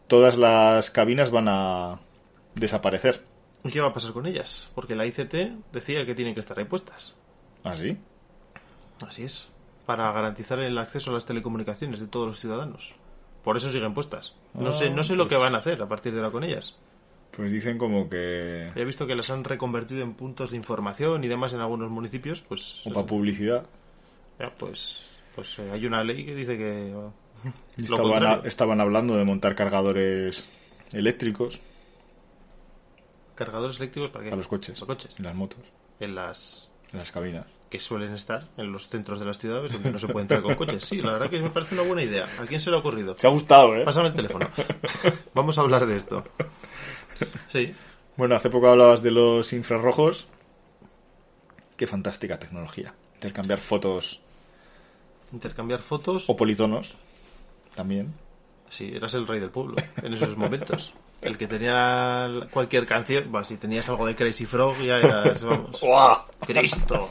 todas las cabinas van a desaparecer. ¿Y qué va a pasar con ellas? Porque la ICT decía que tienen que estar ahí puestas. ¿Ah, sí? Así es. Para garantizar el acceso a las telecomunicaciones de todos los ciudadanos. Por eso siguen puestas. No sé, no sé lo que pues- van a hacer a partir de ahora con ellas. Pues dicen como que... He visto que las han reconvertido en puntos de información y demás en algunos municipios, pues O para publicidad. ya, pues pues eh, hay una ley que dice que Estaban, estaban hablando de montar cargadores eléctricos cargadores eléctricos para qué? para los coches. Los coches. Y las motos. En las En las cabinas. que suelen estar en los centros de las ciudades donde no se puede entrar con coches. Sí, la verdad que me parece una buena idea. ¿A quién se le ha ocurrido? Te ha gustado, ¿eh? Pásame el teléfono. Vamos a hablar de esto. Sí. Bueno, hace poco hablabas de los infrarrojos. Qué fantástica tecnología. Intercambiar fotos Intercambiar fotos. o politonos. También. Sí, eras el rey del pueblo en esos momentos. El que tenía cualquier canción, bah, si tenías algo de Crazy Frog, ya eras, vamos. ¡Cristo!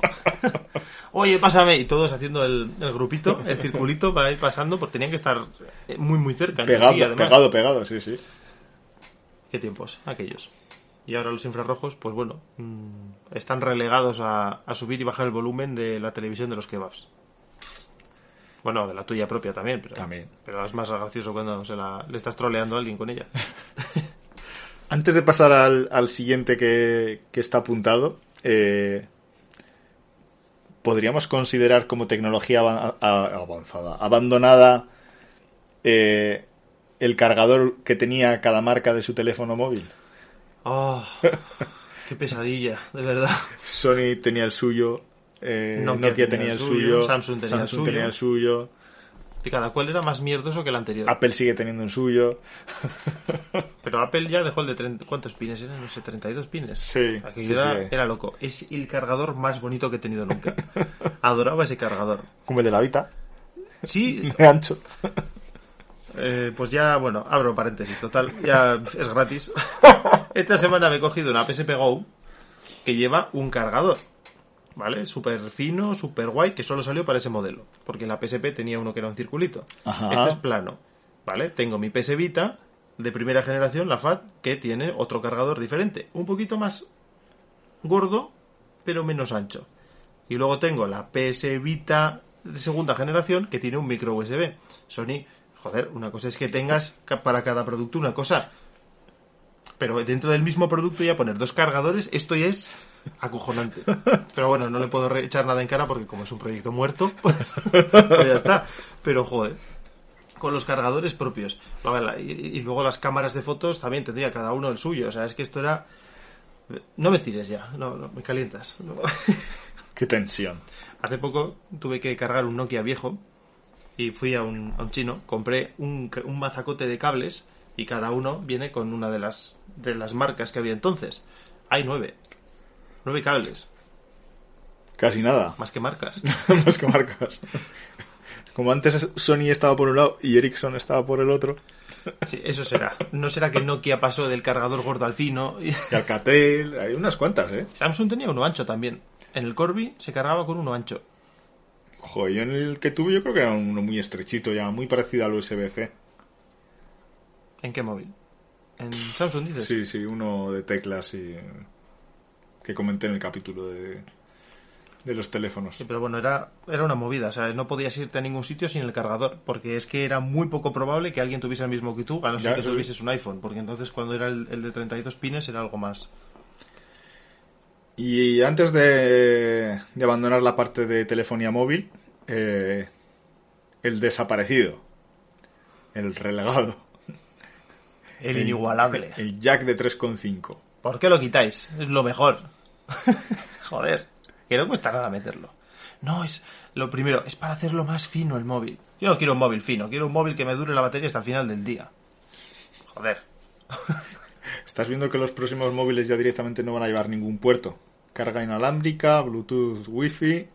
Oye, pásame. Y todos haciendo el, el grupito, el circulito para ir pasando, porque tenían que estar eh, muy, muy cerca. Pegado, pegado, pegado, sí, sí. Qué tiempos, aquellos. Y ahora los infrarrojos, pues bueno, mm, están relegados a, a subir y bajar el volumen de la televisión de los kebabs. Bueno, de la tuya propia también, pero, También. pero es más gracioso cuando se la, le estás troleando a alguien con ella. Antes de pasar al, al siguiente que, que está apuntado, eh, podríamos considerar como tecnología avanzada, abandonada, eh, el cargador que tenía cada marca de su teléfono móvil. ¡Oh! ¡Qué pesadilla! De verdad. Sony tenía el suyo, eh, Nokia, tenía, el suyo, Samsung tenía el suyo. tenía el suyo, Y cada cual era más mierdoso que el anterior. Apple sigue teniendo el suyo. Pero Apple ya dejó el de 30... ¿Cuántos pines eran? No sé, 32 pines. Sí, Aquello sí, era, sí. era loco. Es el cargador más bonito que he tenido nunca. Adoraba ese cargador. Como el de la Vita, Sí, de ancho. Eh, pues ya, bueno, abro paréntesis, total, ya es gratis. Esta semana me he cogido una PSP Go que lleva un cargador, ¿vale? Súper fino, súper guay, que solo salió para ese modelo, porque la PSP tenía uno que era un circulito. Ajá. Este es plano, ¿vale? Tengo mi PS Vita de primera generación, la FAT, que tiene otro cargador diferente, un poquito más gordo, pero menos ancho. Y luego tengo la PS Vita de segunda generación que tiene un micro USB. Sony, joder, una cosa es que tengas para cada producto una cosa. Pero dentro del mismo producto ya poner dos cargadores, esto ya es acojonante. Pero bueno, no le puedo echar nada en cara porque como es un proyecto muerto, pues, pues ya está. Pero joder, con los cargadores propios. Y, y luego las cámaras de fotos también tendría cada uno el suyo. O sea, es que esto era... No me tires ya, no, no, me calientas. No. Qué tensión. Hace poco tuve que cargar un Nokia viejo y fui a un, a un chino, compré un, un mazacote de cables y cada uno viene con una de las, de las marcas que había entonces. Hay nueve. Nueve cables, Casi nada. más que marcas. Más que marcas. Como antes Sony estaba por un lado y Ericsson estaba por el otro. Sí, eso será. No será que Nokia pasó del cargador gordo al fino. y- Y Alcatel, hay unas cuantas, ¿eh? Samsung tenía uno ancho también. En el Corby se cargaba con uno ancho. Joder, yo en el que tuve yo creo que era uno muy estrechito ya, muy parecido al USB-C. ¿En qué móvil? En Samsung dices. Sí, sí, uno de teclas y que comenté en el capítulo de, de los teléfonos. Sí, pero bueno, era, era una movida. O sea, no podías irte a ningún sitio sin el cargador. Porque es que era muy poco probable que alguien tuviese el mismo que tú, a no ser Ya, que tuvieses un iPhone. Porque entonces cuando era el, el de 32 pines era algo más. Y antes de, de abandonar la parte de telefonía móvil, eh, el desaparecido, el relegado, El inigualable. el jack de 3,5. ¿Por qué lo quitáis? Es lo mejor. Joder, que no cuesta nada meterlo. No, es lo primero, es para hacerlo más fino el móvil. Yo no quiero un móvil fino, quiero un móvil que me dure la batería hasta el final del día. Joder. Estás viendo que los próximos móviles ya directamente no van a llevar ningún puerto. Carga inalámbrica, Bluetooth, Wi-Fi,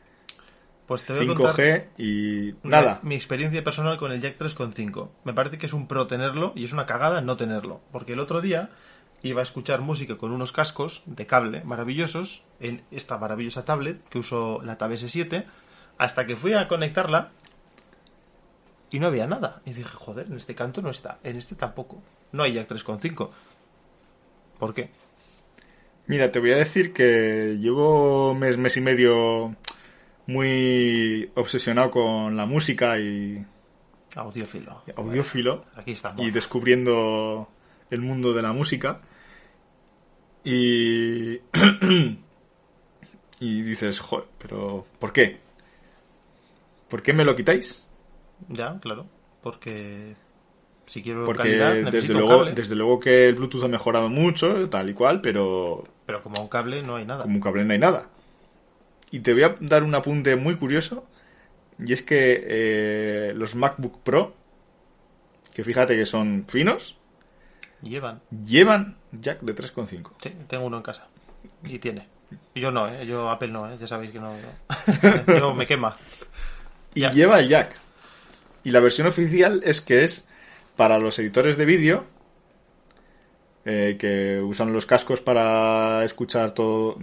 Pues te voy a contar 5G y mi- nada. Mi experiencia personal con el Jack 3.5. Me parece que es un pro tenerlo y es una cagada no tenerlo. Porque el otro día iba a escuchar música con unos cascos de cable maravillosos en esta maravillosa tablet que uso la Tab S7 hasta que fui a conectarla y no había nada. Y dije, joder, en este canto no está, en este tampoco. No hay Jack 3.5. ¿Por qué? Mira, te voy a decir que llevo mes, mes y medio muy obsesionado con la música y Audiófilo. audiófilo Aquí estamos. y descubriendo el mundo de la música. Y. y dices, joder, pero ¿por qué? ¿Por qué me lo quitáis? Ya, claro. Porque si quiero Porque calidad, desde luego, cable. desde luego que el Bluetooth ha mejorado mucho, tal y cual, pero Pero como un cable no hay nada. como un cable no hay nada. Y te voy a dar un apunte muy curioso. Y es que eh, los MacBook Pro, que fíjate que son finos, Llevan. llevan jack de 3,5. Sí, tengo uno en casa. Y tiene. Yo no, ¿eh? Yo Apple no, ¿eh? Ya sabéis que no. Yo, yo me quema. Y Ya. lleva el jack. Y la versión oficial es que es para los editores de vídeo eh, que usan los cascos para escuchar todo,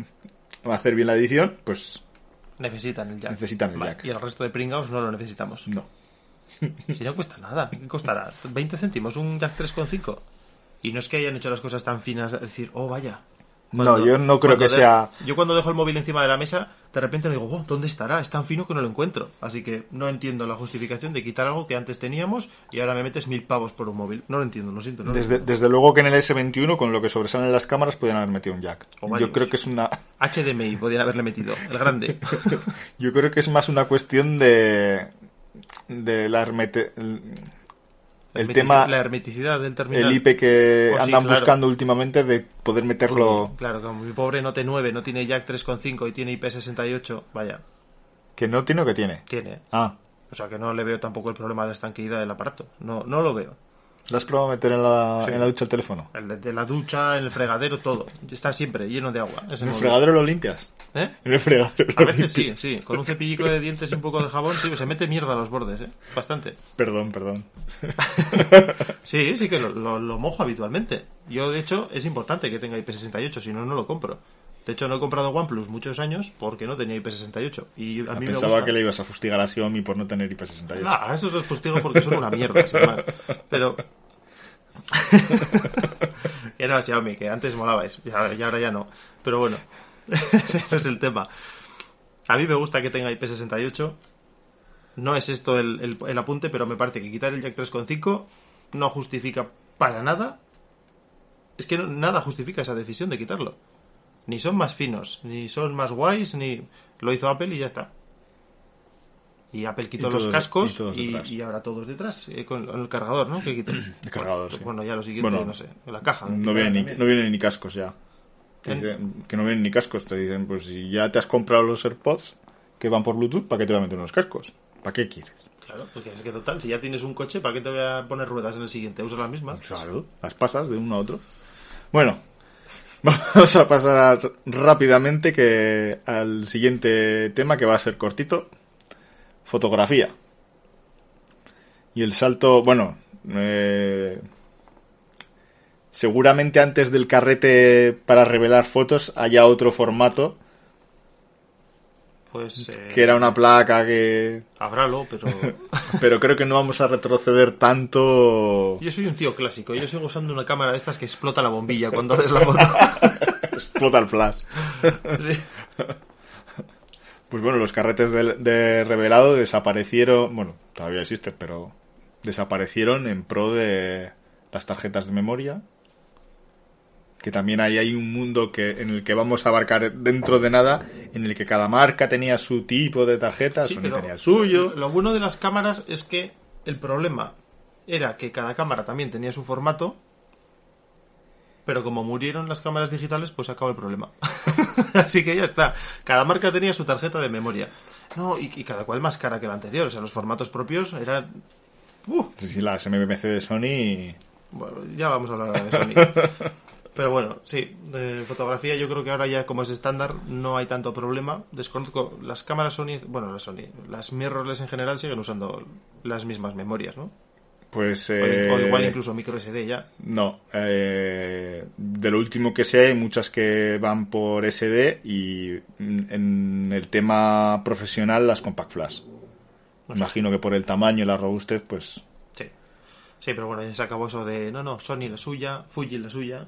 hacer bien la edición, pues Necesitan el jack. Necesitan el jack. Y el resto de pringados no lo necesitamos. no. Si no cuesta nada. ¿Qué costará? ¿20 céntimos? ¿Un jack 3,5? Y no es que hayan hecho las cosas tan finas, de decir, oh, vaya. No, yo no creo que de- sea- Yo cuando dejo el móvil encima de la mesa, de repente me digo, oh, ¿dónde estará? Es tan fino que no lo encuentro. Así que no entiendo la justificación de quitar algo que antes teníamos y ahora me metes mil pavos por un móvil. No lo entiendo, lo siento. No lo Desde, entiendo. desde luego que en el S21, con lo que sobresalen las cámaras, podrían haber metido un jack. Yo creo que es una. HDMI podrían haberle metido, el grande. Yo creo que es más una cuestión de. de la hermete- el, tema. La hermeticidad del terminal. el IP que Oh, sí, andan claro. buscando últimamente de poder meterlo. Claro, como mi pobre Note 9 no tiene jack 3.5 y tiene IP68, vaya, Que no tiene o que tiene. tiene. Ah, O sea que no le veo tampoco el problema de la estanqueidad del aparato. No, no lo veo. ¿Lo has probado a meter en la, Sí. en la ducha el teléfono? El de, la ducha, en el fregadero, todo. Está siempre lleno de agua. ¿En el fregadero lo limpias? ¿Eh? En el fregadero A lo veces sí, sí. Con un cepillico de dientes y un poco de jabón, sí, se mete mierda a los bordes, ¿eh? Bastante. Perdón, perdón. Sí, sí que lo, lo- lo mojo habitualmente. Yo, de hecho, es importante que tenga IP68, si no, no lo compro. De hecho, no he comprado OnePlus muchos años porque no tenía IP68. Y a mí me Pensaba gusta. que le ibas a fustigar a Xiaomi por no tener IP68. Nah, eso los fustigo porque son una mierda, sin más. Pero. que no, Xiaomi, que antes molabais. Y ahora y ahora ya no. Pero bueno, ese no es el tema. A mí me gusta que tenga IP68. No es esto el, el- el apunte, pero me parece que quitar el jack 3.5 no justifica para nada. Es que no- nada justifica esa decisión de quitarlo. Ni son más finos, ni son más guays, ni. Lo hizo Apple y ya está. Y Apple quitó Y los cascos y ahora todos detrás, eh, con el cargador, ¿no? Que quiten. El cargador, Bueno, sí. Bueno, ya lo siguiente, Bueno, no sé, la caja. No vienen, ni, no vienen ni cascos ya. Dicen que no vienen ni cascos. Te dicen, pues si ya te has comprado los AirPods que van por Bluetooth, ¿para qué te voy a meter unos cascos? ¿Para qué quieres? Claro, porque es que total, si ya tienes un coche, ¿para qué te voy a poner ruedas en el siguiente? Usa las mismas. Claro, las pasas de uno a otro. Bueno, vamos a pasar rápidamente que al siguiente tema que va a ser cortito. Fotografía. Y el salto, bueno, eh, seguramente antes del carrete para revelar fotos haya otro formato Pues. eh, que era una placa que... Habrálo, pero. Pero creo que no vamos a retroceder tanto... Yo soy un tío clásico, yo sigo usando una cámara de estas que explota la bombilla cuando haces la foto. Explota el flash. Sí. Pues bueno, los carretes de, de revelado desaparecieron, bueno, todavía existen, pero desaparecieron en pro de las tarjetas de memoria. Que también ahí hay un mundo que en el que vamos a abarcar dentro de nada, en el que cada marca tenía su tipo de tarjeta, Sí, Sony tenía el suyo. Lo bueno de las cámaras es que el problema era que cada cámara también tenía su formato, pero como murieron las cámaras digitales, pues acabó el problema. Así que ya está. Cada marca tenía su tarjeta de memoria. No, y, y cada cual más cara que la anterior. O sea, los formatos propios eran... ¡Uh! Sí, sí, las MMC de Sony. Bueno, ya vamos a hablar de Sony. Pero bueno, sí, de fotografía yo creo que ahora ya como es estándar no hay tanto problema. Desconozco, las cámaras Sony, bueno, las Sony, las mirrorless en general siguen usando las mismas memorias, ¿no? Pues. Eh, o igual incluso micro SD ya. No, eh, de lo último que sé hay muchas que van por SD y en el tema profesional las compact flash. Imagino que por el tamaño y la robustez, pues Sí. Sí, pero bueno, ya se acabó eso de, no, no, Sony la suya, Fuji la suya,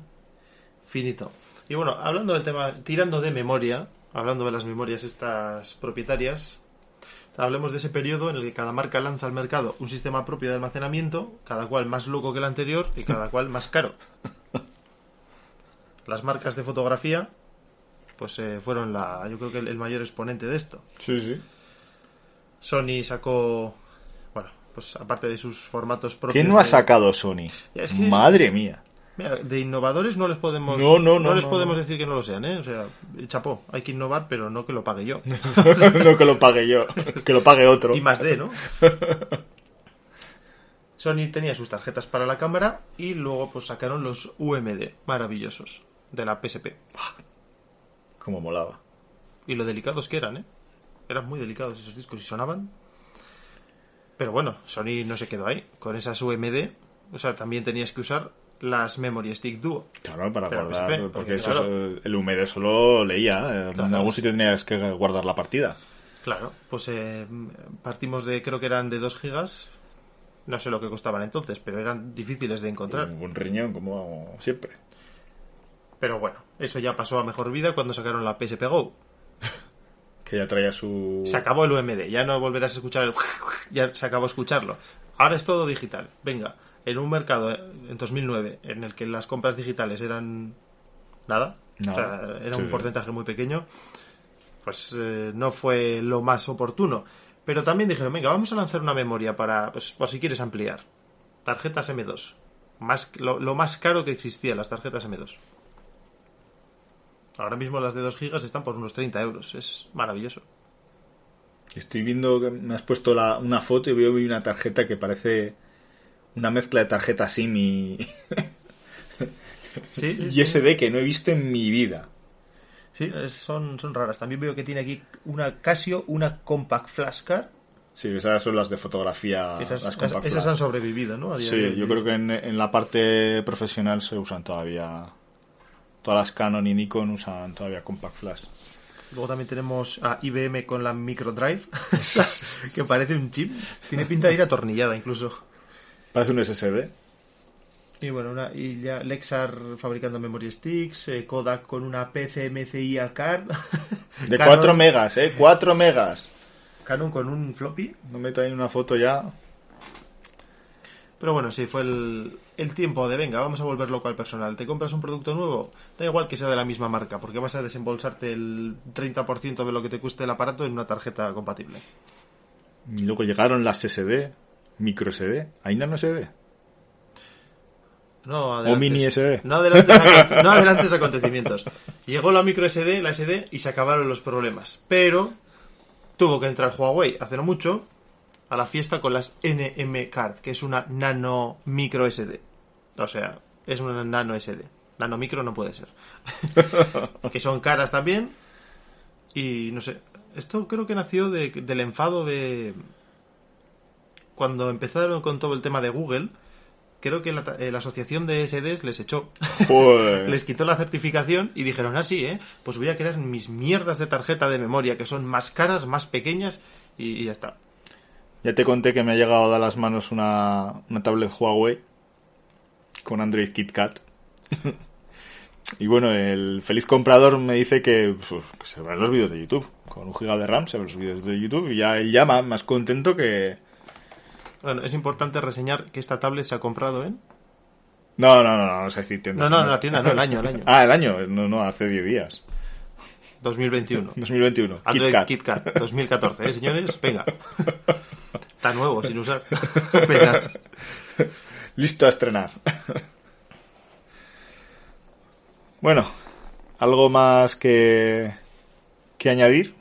finito. Y bueno, hablando del tema, tirando de memoria, hablando de las memorias estas propietarias, hablemos de ese periodo en el que cada marca lanza al mercado un sistema propio de almacenamiento, cada cual más loco que el anterior y cada cual más caro. Las marcas de fotografía, pues eh, fueron la, yo creo que el, el mayor exponente de esto. sí, sí. Sony sacó, bueno, pues aparte de sus formatos propios. ¿Qué no ha de- sacado Sony? Es que- Madre mía. Mira, de innovadores no les podemos No, no, no, les no, podemos no. decir que no lo sean, ¿eh? O sea, chapó, hay que innovar, pero no que lo pague yo. no que lo pague yo, que lo pague otro. y más de, ¿no? Sony tenía sus tarjetas para la cámara y luego pues sacaron los UMD maravillosos de la PSP. Como molaba. Y lo delicados que eran, ¿eh? Eran muy delicados esos discos y sonaban. Pero bueno, Sony no se quedó ahí. Con esas UMD, o sea, también tenías que usar las Memory Stick Duo. Claro, para guardar, PSP, porque, porque, eso claro. es- el húmedo solo leía, eh, en algún sitio tenías que guardar la partida. Claro, pues eh, partimos de, creo que eran de 2 gigas. No sé lo que costaban entonces, pero eran difíciles de encontrar. Un, un riñón, como siempre. Pero bueno, eso ya pasó a mejor vida cuando sacaron la PSP Go. Que ya traía su... Se acabó el UMD, ya no volverás a escuchar el... Ya se acabó escucharlo. Ahora es todo digital. Venga, en un mercado eh, en 2009 en el que las compras digitales eran nada, o sea, era Sí. un porcentaje muy pequeño, pues eh, no fue lo más oportuno. Pero también dijeron, venga, vamos a lanzar una memoria para, pues, por si quieres ampliar. Tarjetas M2. Más, lo, lo más caro que existía, las tarjetas M2. Ahora mismo las de 2 gigas están por unos 30 euros. Es maravilloso. Estoy viendo que me has puesto la- una foto y veo una tarjeta que parece una mezcla de tarjeta SIM y, Sí, sí, y. SD que no he visto en mi vida. Sí, son, son raras. También veo que tiene aquí una Casio, una Compact Flash Card. Sí, esas son las de fotografía. Esas, las compact esas han sobrevivido, ¿no? A día de Sí, yo creo que en, en la parte profesional se usan todavía. Todas las Canon y Nikon usan todavía Compact Flash. Luego también tenemos a IBM con la Micro Drive, que parece un chip. Tiene pinta de ir atornillada incluso. Parece un SSD. Y bueno, una, y ya Lexar fabricando memory sticks, eh, Kodak con una PCMCIA card. De Canon- 4 megas, ¿eh? 4 megas. Canon con un floppy. No meto ahí una foto ya. Pero bueno, sí, fue el, el tiempo de venga, vamos a volver loco al personal. ¿Te compras un producto nuevo? Da igual que sea de la misma marca, porque vas a desembolsarte el 30% de lo que te cueste el aparato en una tarjeta compatible. Y luego llegaron las SD, micro SD. ¿Hay nano SD? No, O adelantes. mini SD. No adelantes, no adelantes acontecimientos. Llegó la micro SD, la SD, y se acabaron los problemas. Pero tuvo que entrar Huawei hace no mucho a la fiesta con las NM Card, que es una nano micro SD. O sea, es una nano SD. Nano micro no puede ser. que son caras también. Y no sé. Esto creo que nació de- del enfado de. Cuando empezaron con todo el tema de Google. Creo que la, eh, la asociación de SDs les echó. Joder. les quitó la certificación y dijeron, ah, sí, ¿eh? Pues voy a crear mis mierdas de tarjeta de memoria que son más caras, más pequeñas y, y ya está. Ya te conté que me ha llegado a dar las manos una, una tablet Huawei con Android KitKat. y bueno, el feliz comprador me dice que, pues, que se ven los vídeos de YouTube. Con un giga de RAM se ven los vídeos de YouTube y ya, él ya ma- más contento que... Bueno, es importante reseñar que esta tablet se ha comprado en... No, no, no, no, no sé decir tiendas. No, no, no, la tienda, no, el año, el año. Ah, el año, no, no, hace 10 días. 2021. 2021. Android KitKat. KitKat 2014, ¿eh, señores? Venga. Está nuevo, sin usar. Apenas. Listo a estrenar. bueno, algo más que, que añadir,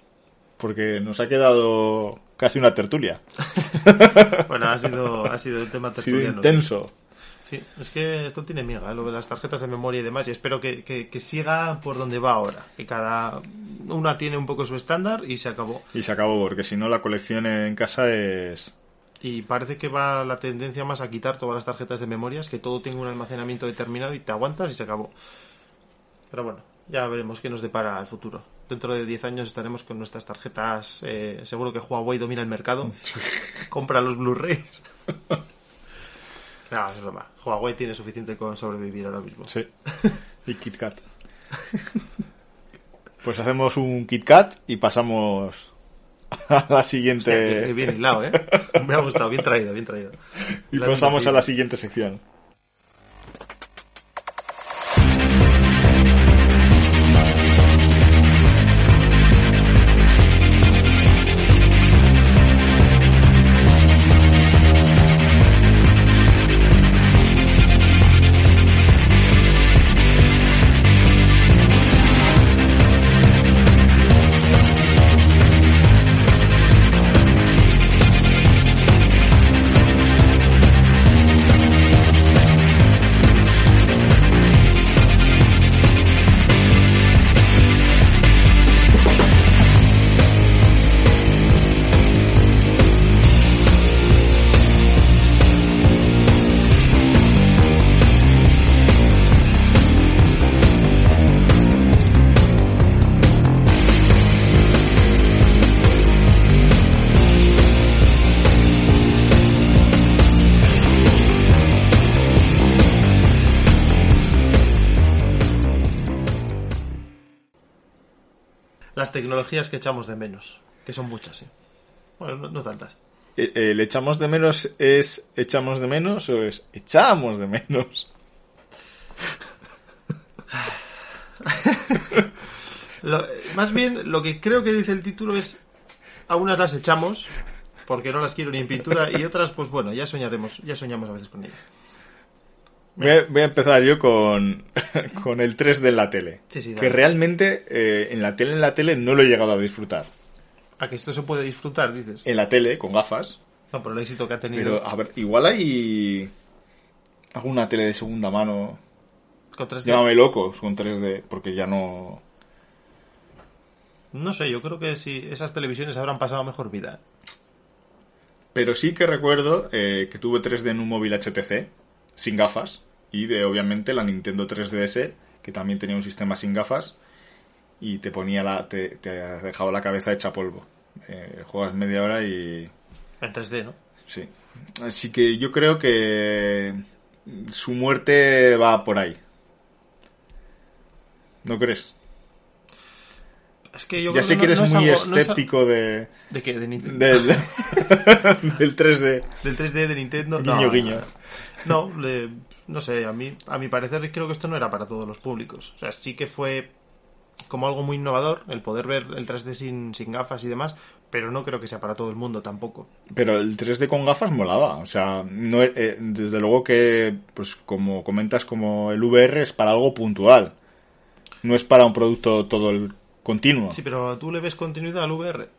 porque nos ha quedado casi una tertulia. Bueno, ha sido, ha sido el tema tertuliano. intenso. Sí, es que esto tiene miga, ¿eh? lo de las tarjetas de memoria y demás, y espero que, que- que siga por donde va ahora. Que cada una tiene un poco su estándar y se acabó. Y se acabó, porque si no la colección en casa es... Y parece que va la tendencia más a quitar todas las tarjetas de memorias, que todo tenga un almacenamiento determinado y te aguantas y se acabó. Pero bueno, ya veremos qué nos depara el futuro. Dentro de 10 años estaremos con nuestras tarjetas. eh, seguro que Huawei domina el mercado. Compra los Blu-rays. no, es broma. Huawei tiene suficiente con sobrevivir ahora mismo. Sí. Y KitKat. Pues hacemos un KitKat y pasamos a la siguiente... Hostia, bien hilado, ¿eh? Me ha gustado, bien traído, bien traído. Y La pasamos a la siguiente sección. Tecnologías que echamos de menos, que son muchas, sí. Bueno, no, no tantas. Eh, ¿El echamos de menos es echamos de menos o es echamos de menos? Lo- más bien, lo que creo que dice el título es a unas las echamos porque no las quiero ni en pintura y otras, pues bueno, ya soñaremos, ya soñamos a veces con ellas. Voy a, voy a empezar yo con, con el 3D en la tele. Sí, sí, que realmente eh, en la tele en la tele no lo he llegado a disfrutar. A que esto se puede disfrutar, dices. En la tele, con gafas. No, por el éxito que ha tenido Pero, a ver, igual hay alguna tele de segunda mano. con 3D. Llámame loco con 3D, porque ya no... No sé, yo creo que si esas televisiones habrán pasado mejor vida. Pero sí que recuerdo eh, que tuve 3D en un móvil HTC, sin gafas, y de obviamente la Nintendo 3DS, que también tenía un sistema sin gafas, y te ponía la, te, te dejaba la cabeza hecha polvo. Eh, juegas media hora y En 3D, ¿no? sí. Así que yo creo que su muerte va por ahí. ¿No crees? Es que yo ya creo sé no- que eres no es muy algo- no es escéptico de, ¿De qué? ¿De Nintendo? del, del 3D. ¿Del 3D de Nintendo? Guiño, no, guiño. No, le- no sé, a mí, a mi parecer creo que esto no era para todos los públicos. O sea, sí que fue como algo muy innovador el poder ver el 3D sin, sin gafas y demás, pero no creo que sea para todo el mundo tampoco. Pero el 3D con gafas molaba. O sea, no, eh, desde luego que, pues como comentas, como el VR es para algo puntual. No es para un producto todo el continuo. Sí, pero tú le ves continuidad al VR,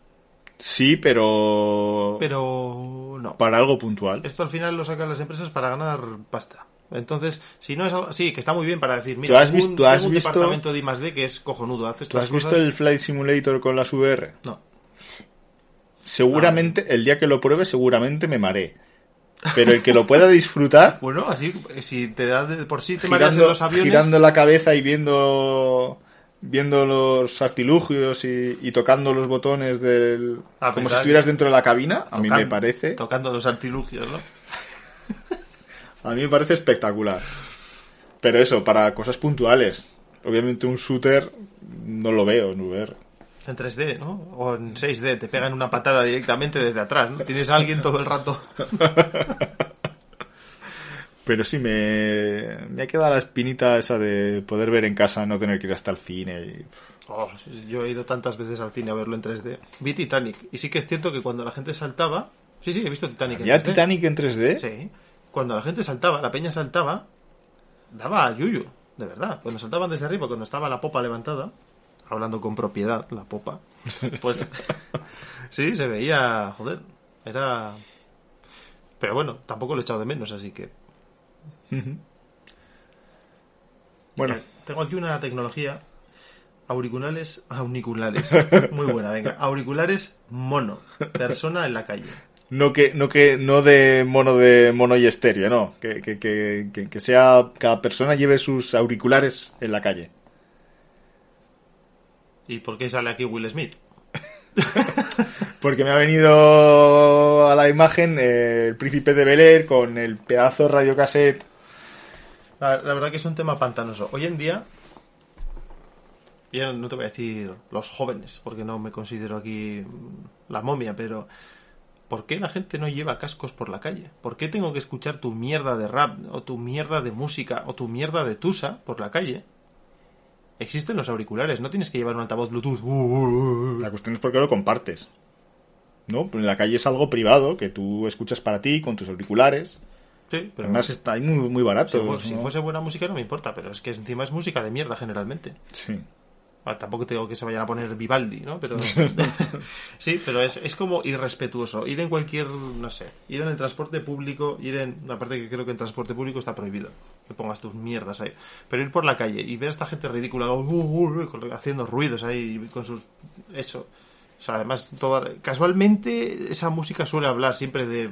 Sí, pero... pero no. Para algo puntual. Esto al final lo sacan las empresas para ganar pasta. Entonces, si no es algo... Sí, que está muy bien para decir, mira, ¿Tú has tengo un- visto- has un visto- departamento de I+D que es cojonudo, haces ¿Tú has visto el Flight Simulator con las VR? No. Seguramente, el día que lo pruebe, seguramente me maré. Pero el que lo pueda disfrutar, Bueno, así, si te da de por sí te mareas en girando, los aviones... girando la cabeza y viendo viendo los artilugios y, y tocando los botones del como si estuvieras dentro de la cabina a mí me parece Tocando los artilugios, ¿no? a mí me parece espectacular pero eso para cosas puntuales obviamente un shooter no lo veo en VR En 3D, ¿no? O en 6D, te pegan una patada directamente desde atrás, ¿no? Tienes a alguien todo el rato. pero sí me me ha quedado la espinita esa de poder ver en casa no tener que ir hasta el cine y- Oh, yo he ido tantas veces al cine a verlo en 3D. Vi Titanic. Y sí que es cierto que cuando la gente saltaba... Sí, sí, he visto Titanic en ¿Había 3D. Titanic en 3D? Sí. Cuando la gente saltaba, la peña saltaba, daba a yuyu, de verdad. Cuando saltaban desde arriba, cuando estaba la popa levantada, hablando con propiedad, la popa, pues sí, se veía, joder, era... Pero bueno, tampoco lo he echado de menos, así que... bueno Mira, tengo aquí una tecnología, auriculares, auriculares, muy buena, venga, auriculares mono, persona en la calle. No que, no que, no de mono de mono y estéreo, no. Que, que, que, que, que sea, cada persona lleve sus auriculares en la calle. ¿Y por qué sale aquí Will Smith? Porque me ha venido a la imagen eh, el príncipe de Bel Air con el pedazo de radiocassette. La, verdad que es un tema pantanoso. Hoy en día, ya no te voy a decir los jóvenes, porque no me considero aquí la momia, pero ¿por qué la gente no lleva cascos por la calle? ¿Por qué tengo que escuchar tu mierda de rap, o tu mierda de música, o tu mierda de tusa por la calle? Existen los auriculares, no tienes que llevar un altavoz Bluetooth. La cuestión es por qué lo compartes. ¿No? Pues en la calle es algo privado que tú escuchas para ti con tus auriculares. Sí, pero Además está ahí muy, muy barato. si, fuese buena música no me importa, pero es que encima es música de mierda generalmente. Sí. Bueno, tampoco tengo que se vayan a poner Vivaldi, ¿no? Pero sí, pero es, es como irrespetuoso. Ir en cualquier, no sé, ir en el transporte público, ir en, aparte que creo que en transporte público está prohibido que pongas tus mierdas ahí. Pero ir por la calle y ver a esta gente ridícula uh, uh, uh, haciendo ruidos ahí con sus eso. O sea, además toda, casualmente esa música suele hablar siempre de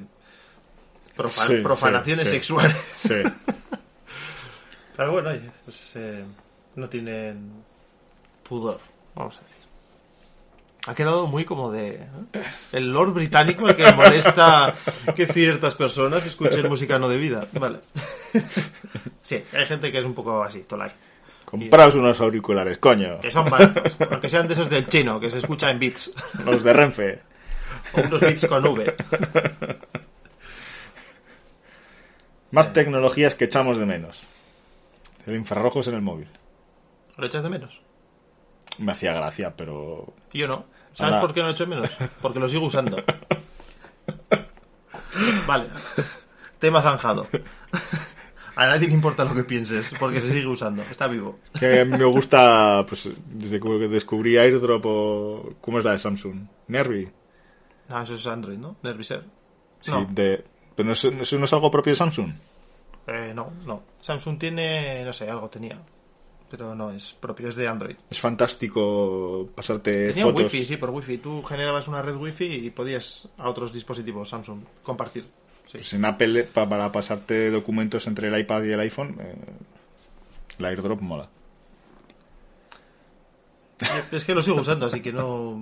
profa- Sí, profanaciones sí, sí. sexuales. Sí. Pero bueno, oye, pues eh, no tienen pudor, vamos a decir. Ha quedado muy como de... ¿eh? El Lord británico el que molesta que ciertas personas escuchen música no debida. Vale. Sí, hay gente que es un poco así, tolai. Compraos unos auriculares, coño. Que son baratos, aunque sean de esos del chino, que se escucha en bits. Los de Renfe. O unos bits con V. Más tecnologías que echamos de menos. El infrarrojos en el móvil. ¿Lo echas de menos? Me hacía gracia, pero... Y Yo no. ¿Sabes Ahora- por qué no lo echo de menos? Porque lo sigo usando. Vale. Tema zanjado. A nadie le importa lo que pienses, porque se sigue usando. Está vivo. Que me gusta, pues, desde que descubrí AirDrop o... ¿Cómo es la de Samsung? Nervi. Ah, eso es Android, ¿no? Nerviser. Sí, No. de... Pero no es, eso no es algo propio de Samsung. Eh, no, no. Samsung tiene, no sé, algo tenía. Pero no es propio, es de Android. Es fantástico pasarte Tenía fotos. wifi, sí, por wifi. Tú generabas una red wifi y podías a otros dispositivos Samsung compartir. Sí. Pues en Apple, pa- para pasarte documentos entre el iPad y el iPhone, eh, el AirDrop mola. Es que lo sigo usando, así que no.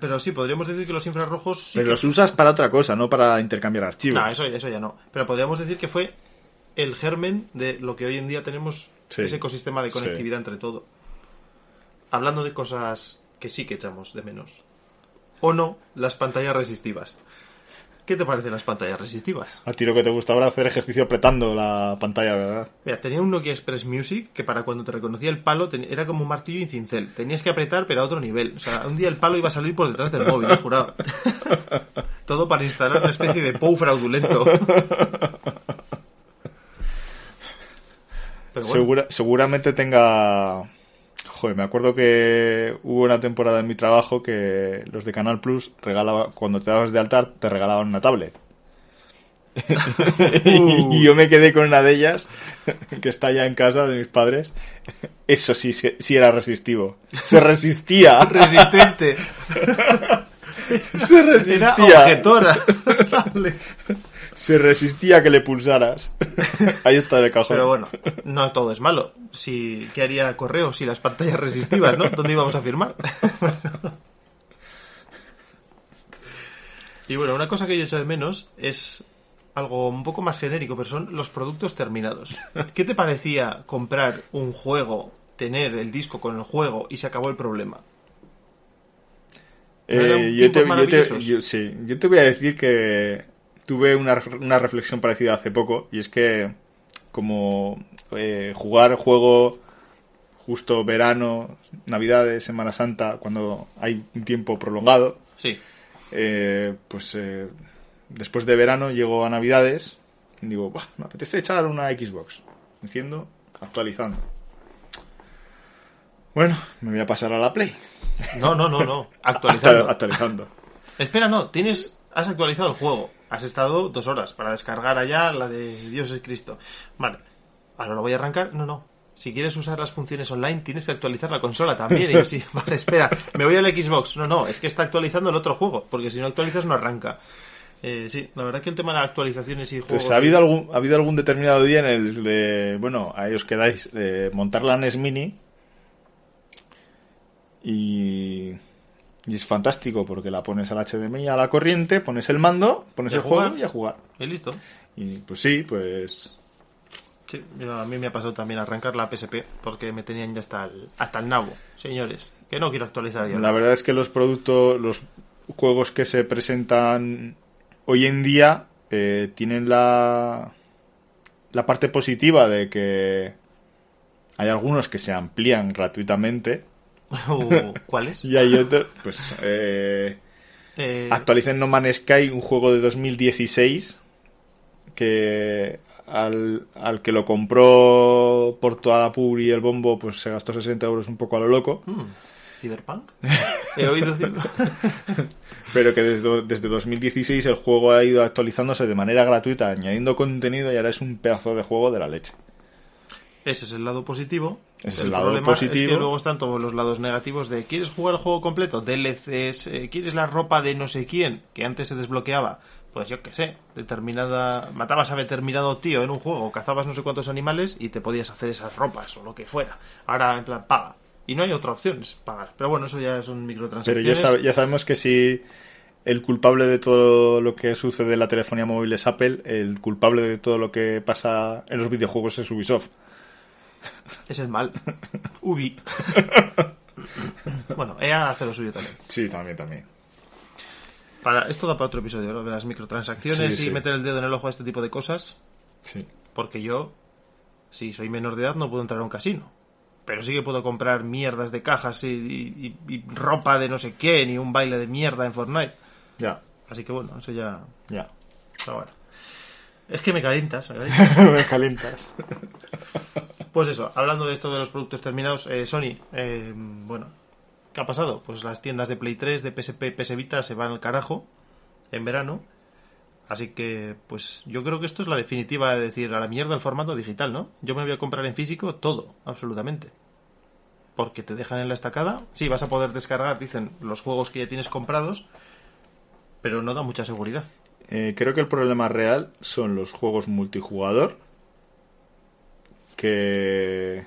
Pero sí, podríamos decir que los infrarrojos. sí Pero que- los usas para otra cosa, no para intercambiar archivos. No, eso, eso ya no. Pero podríamos decir que fue el germen de lo que hoy en día tenemos Sí. ese ecosistema de Sí. conectividad entre todo. Hablando de cosas que sí que echamos de menos. O no, las pantallas resistivas. ¿Qué te parecen las pantallas resistivas? A ti lo que te gusta ahora hacer ejercicio apretando la pantalla, ¿verdad? Mira, tenía un Nokia Express Music que para cuando te reconocía el palo era como un martillo y cincel. Tenías que apretar, pero a otro nivel. O sea, un día el palo iba a salir por detrás del móvil, jurado. Todo para instalar una especie de POU fraudulento. Pero bueno, Segura- seguramente tenga... Joder, me acuerdo que hubo una temporada en mi trabajo que los de Canal Plus regalaba, cuando te dabas de altar te regalaban una tablet. y yo me quedé con una de ellas, que está ya en casa de mis padres. Eso sí, sí era resistivo. Se resistía. resistente. Se Era resistía. objetora. Se resistía a que le pulsaras. Ahí está el cajón. Pero bueno, no todo es malo. Si, ¿Qué haría Correo si las pantallas resistivas, no? ¿Dónde íbamos a firmar? y bueno, una cosa que yo echo de menos es algo un poco más genérico, pero son los productos terminados. ¿Qué te parecía comprar un juego, tener el disco con el juego y se acabó el problema? Eh, Eran yo, te, tiempos yo te- maravillosos. yo- sí, yo te voy a decir que tuve una, una reflexión parecida hace poco y es que como eh, jugar juego justo verano, navidades, Semana Santa, cuando hay un tiempo prolongado, Sí. eh, pues eh, después de verano llego a navidades y digo, "Buah, me apetece echar una Xbox. Enciendo, actualizando. Bueno, me voy a pasar a la Play. No, no, no, no. Actualizando. Actualizando. Espera, no, tienes, has actualizado el juego. Has estado dos horas para descargar allá la de Dios es Cristo. Vale, ahora lo voy a arrancar. No, no. Si quieres usar las funciones online, tienes que actualizar la consola también. Y yo, sí, vale, espera, me voy al Xbox. No, no, es que está actualizando el otro juego, porque si no actualizas no arranca. Eh, sí, la verdad que el tema de las actualizaciones y juegos. Entonces, ¿ha habido algún, ha habido algún determinado día en el de, bueno, ahí os quedáis, de montar la NES Mini y, y es fantástico porque la pones al HDMI a la corriente, pones el mando, pones el juego y a jugar. Y listo. Y pues sí, pues Sí, a mí me ha pasado también arrancar la PSP, porque me tenían ya hasta el, hasta el nabo. Señores, que no quiero actualizar ya. la verdad es que los productos, los juegos que se presentan hoy en día eh, tienen la, la parte positiva de que hay algunos que se amplían gratuitamente Uh, ¿Cuál es? Y hay otro, pues, eh, Eh, actualicen No Man's Sky, un juego de 2016, que al, al que lo compró por toda la pub y el bombo, pues se gastó 60 euros un poco a lo loco, hmm, ¿Cyberpunk? He oído Cyberpunk. pero que desde, desde 2016 el juego ha ido actualizándose de manera gratuita, añadiendo contenido y ahora es un pedazo de juego de la leche. Ese es el lado positivo. Ese es el el lado problema positivo. Es que luego están todos los lados negativos de ¿quieres jugar el juego completo? DLCs, eh, ¿quieres la ropa de no sé quién? Que antes se desbloqueaba. Pues yo qué sé, determinada... Matabas a determinado tío en un juego, cazabas no sé cuántos animales y te podías hacer esas ropas o lo que fuera. Ahora, en plan, paga. Y no hay otra opción, es pagar. Pero bueno, eso ya son Pero microtransacciones. ya, sab- ya sabemos que si el culpable de todo lo que sucede en la telefonía móvil es Apple, el culpable de todo lo que pasa en los videojuegos es Ubisoft. Es el mal. Ubi. bueno, EA hace lo suyo también. Sí, también, también. Para, esto da para otro episodio, lo de las microtransacciones Sí, y sí. meter el dedo en el ojo a este tipo de cosas. Sí. Porque yo, si soy menor de edad, no puedo entrar a un casino. Pero sí que puedo comprar mierdas de cajas y, y- y ropa de no sé qué, ni un baile de mierda en Fortnite. Ya, Así que bueno, eso ya. ya. Está bueno. Es que me calientas, me calientas. Me calientas. Pues eso, hablando de esto de los productos terminados, eh, Sony, eh, bueno, ¿qué ha pasado? Pues las tiendas de Play 3, de PSP, PS Vita se van al carajo en verano. Así que, pues yo creo que esto es la definitiva de decir a la mierda el formato digital, ¿no? Yo me voy a comprar en físico todo, absolutamente. Porque te dejan en la estacada. Sí, vas a poder descargar, dicen, los juegos que ya tienes comprados, pero no da mucha seguridad. Eh, creo que el problema real son los juegos multijugador que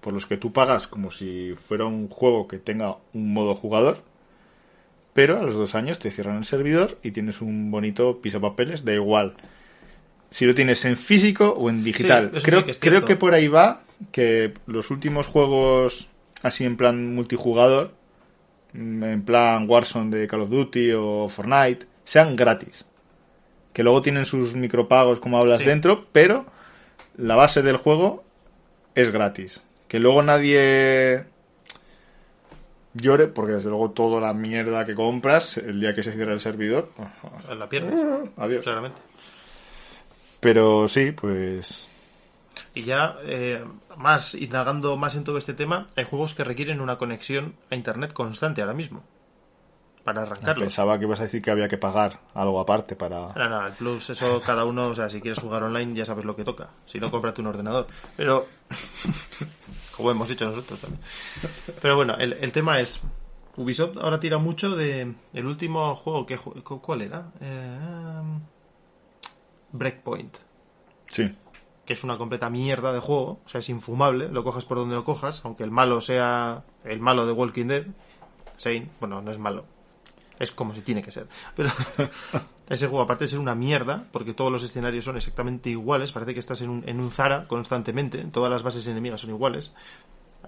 por los que tú pagas como si fuera un juego que tenga un modo jugador pero a los dos años te cierran el servidor y tienes un bonito pisapapeles da igual. Si lo tienes en físico o en digital. Sí, creo, sí que creo que por ahí va que los últimos juegos así en plan multijugador en plan Warzone de Call of Duty o Fortnite sean gratis. Que luego tienen sus micropagos, como hablas Sí. dentro, pero la base del juego es gratis. Que luego nadie llore, porque desde luego toda la mierda que compras, el día que se cierra el servidor, La pierdes, adiós. claramente. Pero sí, pues Y ya, eh, más indagando más en todo este tema, hay juegos que requieren una conexión a internet constante ahora mismo. Para arrancarlos. pensaba que ibas a decir que había que pagar algo aparte para... No, no, el plus, eso cada uno, o sea, si quieres jugar online ya sabes lo que toca. Si no, cómprate un ordenador. Pero, como hemos dicho nosotros también. Pero bueno, el, el tema es, Ubisoft ahora tira mucho de el último juego que... ¿Cuál era? Eh, Breakpoint. Sí, que es una completa mierda de juego, o sea, es infumable, lo cojas por donde lo cojas, aunque el malo sea el malo de Walking Dead, Shane, bueno, no es malo, es como si tiene que ser, pero ese juego, aparte de ser una mierda, porque todos los escenarios son exactamente iguales, parece que estás en un, en un Zara constantemente, todas las bases enemigas son iguales,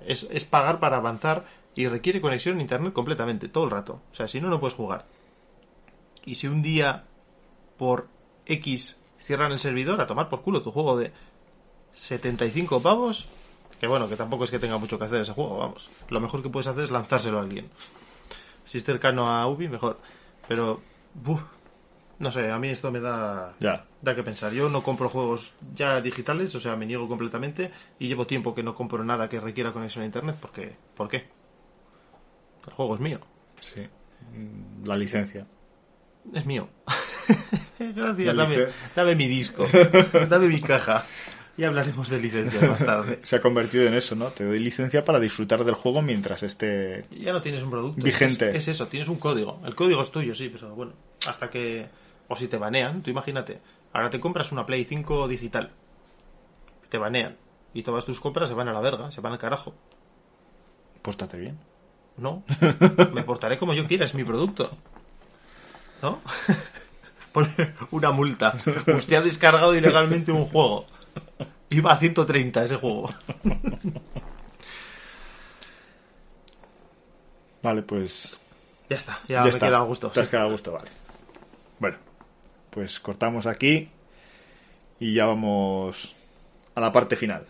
es, es pagar para avanzar y requiere conexión a internet completamente, todo el rato, o sea, si no, no puedes jugar. Y si un día por X cierran el servidor, a tomar por culo tu juego de 75 pavos. Que bueno, que tampoco es que tenga mucho que hacer ese juego, vamos. Lo mejor que puedes hacer es lanzárselo a alguien. Si es cercano a Ubi, mejor. Pero, buf, no sé, a mí esto me da, ya. da que pensar. Yo no compro juegos ya digitales, o sea, me niego completamente. Y llevo tiempo que no compro nada que requiera conexión a internet. Porque, ¿Por qué? El juego es mío. Sí. Mm, La licencia. Es mío. Gracias, dame mi disco. dame mi caja. Y hablaremos de licencias más tarde. Se ha convertido en eso, ¿no? Te doy licencia para disfrutar del juego mientras esté... Ya no tienes un producto. Vigente. Es, es eso, tienes un código. El código es tuyo, sí, pero bueno. Hasta que. O si te banean, tú imagínate. Ahora te compras una Play 5 digital. Te banean. Y todas tus compras se van a la verga, se van al carajo. Póstate bien. No. Me portaré como yo quiera, es mi producto. ¿No? Pone una multa. Usted ha descargado ilegalmente un juego. Iba a 130 ese juego. Vale, pues Ya está, ya, me está. queda a gusto. Te has sí. quedado a gusto, vale. Bueno, pues cortamos aquí y ya vamos a la parte final.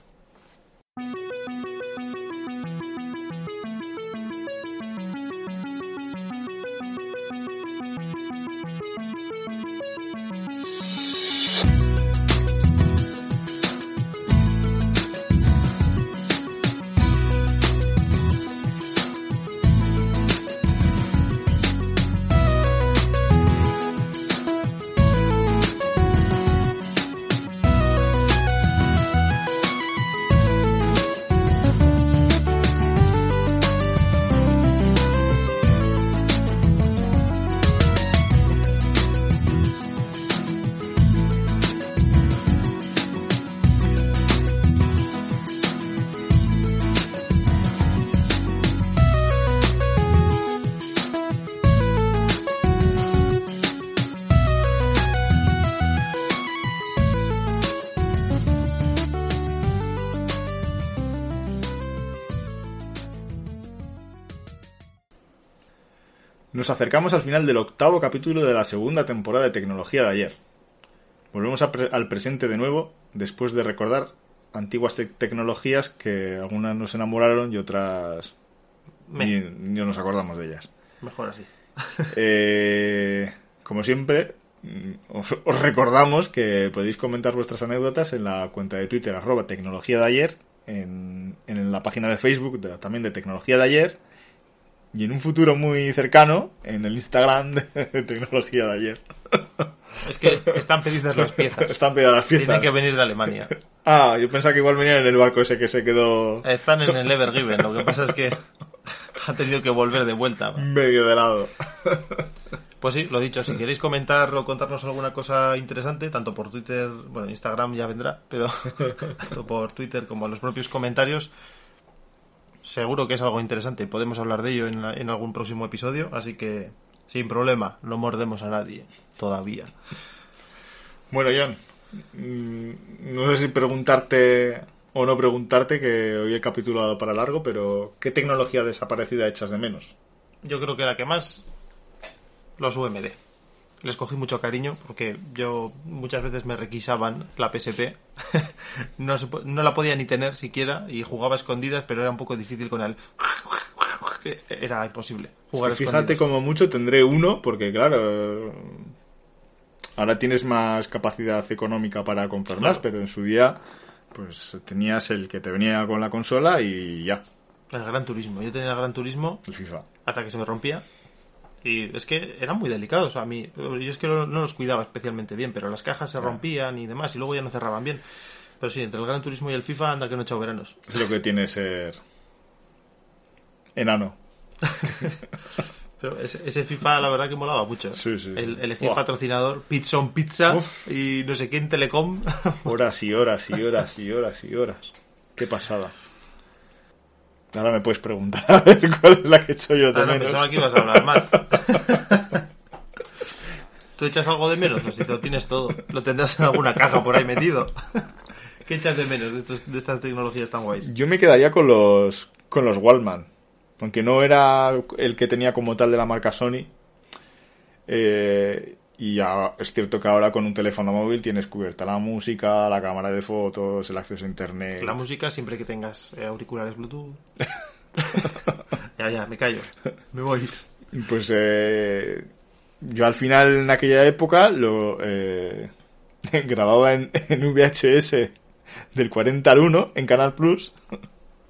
Nos acercamos al final del octavo capítulo de la segunda temporada de Tecnología de ayer. Volvemos pre- al presente de nuevo, después de recordar antiguas te- tecnologías que algunas nos enamoraron y otras ni, ni nos acordamos de ellas. Mejor así. Eh, como siempre, mm, os, os recordamos que podéis comentar vuestras anécdotas en la cuenta de Twitter, arroba tecnología de ayer, en, en la página de Facebook de- también de tecnología de ayer, y en un futuro muy cercano, en el Instagram de, tecnología de ayer. Es que están pedidas las piezas. Están pedidas las piezas. Tienen que venir de Alemania. Ah, yo pensaba que igual venían en el barco ese que se quedó Están en el Evergiven. Lo que pasa es que ha tenido que volver de vuelta. medio de lado. Pues sí, lo dicho, si queréis comentar o contarnos alguna cosa interesante, tanto por Twitter, bueno, Instagram ya vendrá, pero tanto por Twitter como en los propios comentarios, seguro que es algo interesante. Podemos hablar de ello en, la- en algún próximo episodio, así que sin problema, no mordemos a nadie todavía. Bueno, John, mm, no sé si preguntarte o no preguntarte, que hoy el capítulo ha dado para largo, pero ¿qué tecnología desaparecida echas de menos? Yo creo que la que más los UMD. Les cogí mucho cariño porque yo muchas veces me requisaban la PSP. no, no la podía ni tener siquiera y jugaba a escondidas, pero era un poco difícil con el... Era imposible jugar a Fíjate, como mucho tendré uno, porque claro, ahora tienes más capacidad económica para comprar más, Claro. pero en su día, pues tenías el que te venía con la consola y ya, El Gran Turismo. Yo tenía el Gran Turismo el FIFA. hasta que se me rompía. Y es que eran muy delicados a mí. Yo es que no, los cuidaba especialmente bien, pero las cajas se rompían y demás, y luego ya no cerraban bien. Pero sí, entre el Gran Turismo y el FIFA anda que no he echado veranos. Es lo que tiene ser enano. Pero ese, ese FIFA, la verdad que molaba mucho. Sí, sí. El, elegir patrocinador, Pizza on Pizza Uf. y no sé quién, Telecom. Horas y horas y horas y horas y horas. Qué pasada. Ahora me puedes preguntar a ver cuál es la que he hecho yo de Ah, no, menos. pensaba que ibas a hablar más. ¿Tú echas algo de menos? Pues si te lo tienes todo. Lo tendrás en alguna caja por ahí metido. ¿Qué echas de menos de, estos- de estas tecnologías tan guays? Yo me quedaría con los con los Wallman. Aunque no era el que tenía como tal de la marca Sony. Eh, y ya es cierto que ahora con un teléfono móvil tienes cubierta la música, la cámara de fotos, el acceso a internet. La música siempre que tengas eh, auriculares Bluetooth. ya, ya, me callo. Me voy. Pues eh, yo al final en aquella época lo eh, grababa en, en VHS del 40 al 1 en Canal Plus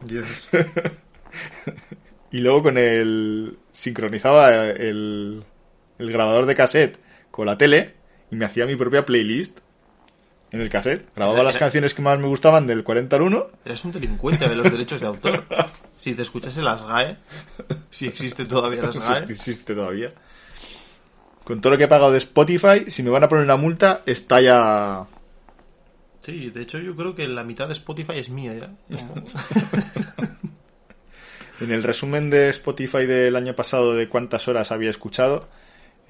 Dios. y luego con el sincronizaba el, el grabador de cassette con la tele y me hacía mi propia playlist en el cassette. Grababa las canciones que más me gustaban del 40 al 1 Eres un delincuente de los derechos de autor. Si te escuchase las GAE, si existe todavía las GAE. existe, existe todavía. Con todo lo que he pagado de Spotify, si me van a poner una multa, está ya Sí, de hecho yo creo que la mitad de Spotify es mía ya. En el resumen de Spotify del año pasado de cuántas horas había escuchado,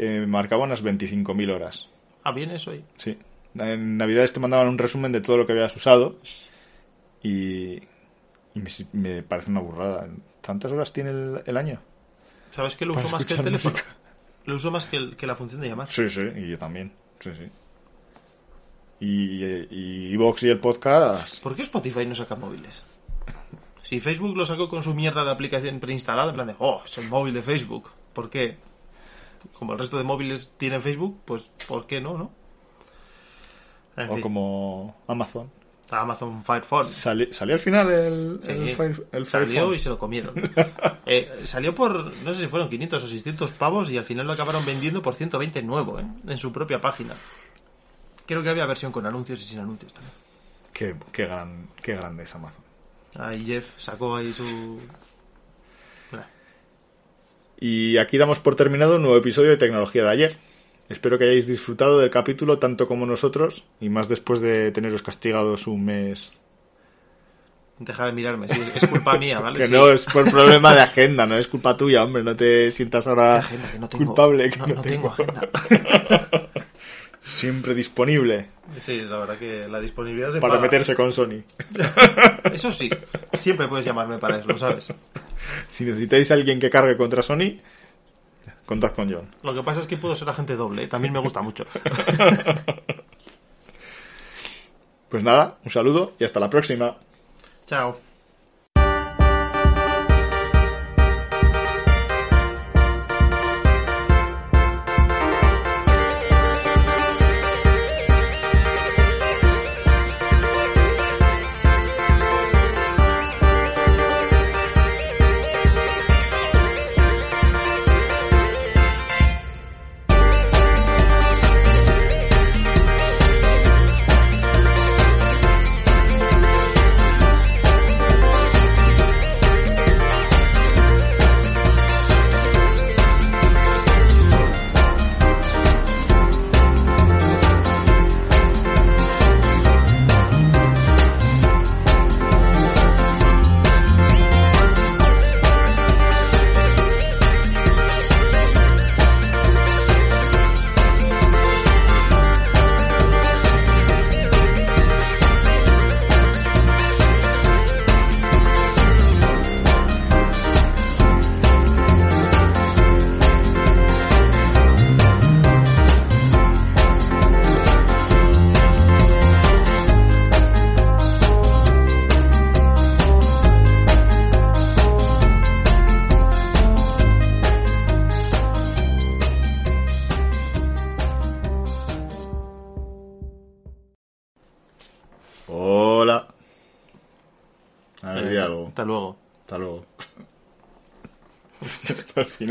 eh, marcaba unas 25.000 horas. Ah, bien eso ahí. Sí. En Navidades te mandaban un resumen de todo lo que habías usado y, y me, me parece una burrada. ¿Tantas horas tiene el, el año? ¿Sabes que lo uso más que el teléfono? música. Lo uso más que, el- que la función de llamar. Sí, sí, y yo también. Sí, sí. Y, y Vox y el podcast. ¿Por qué Spotify no saca móviles? Si Facebook lo sacó con su mierda de aplicación preinstalada, en plan de, oh, es el móvil de Facebook. ¿Por qué? Como el resto de móviles tienen Facebook, pues ¿por qué no, no? En O fin, como Amazon. Amazon Fire Phone. Sali- ¿Salió al final el, Sí, el, Fire- el salió y se lo comieron. Eh, salió por, no sé si fueron 500 o 600 pavos y al final lo acabaron vendiendo por 120 nuevo, ¿eh? En su propia página. Creo que había versión con anuncios y sin anuncios también. Qué, qué, gran, qué grande es Amazon. Ahí Jeff sacó ahí su... Y aquí damos por terminado un nuevo episodio de Tecnología de ayer. Espero que hayáis disfrutado del capítulo tanto como nosotros, y más después de teneros castigados un mes. Deja de mirarme, sí, es, culpa mía, ¿vale? Que Sí. no es por problema de agenda, no es culpa tuya, hombre, no te sientas ahora Agenda, no tengo, culpable. que no, no no tengo agenda. Siempre disponible Sí, la verdad que la disponibilidad se para paga. meterse con Sony. Eso sí, siempre puedes llamarme para eso, lo sabes. Si necesitáis a alguien que cargue contra Sony, Contad con John. Lo que pasa es que puedo ser agente doble, ¿eh? también me gusta mucho. Pues nada, un saludo y hasta la próxima. Chao.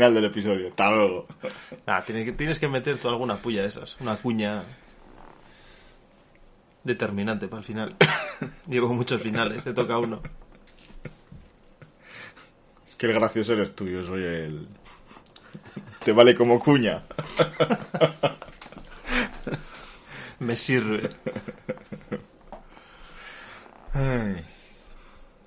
Final del episodio. Hasta luego. Ah, tienes que, tienes que meter tú alguna puya de esas. Una cuña determinante para el final. Llevo muchos finales, te toca uno. Es que el gracioso eres tú, yo soy el... Te vale como cuña. Me sirve. Ay.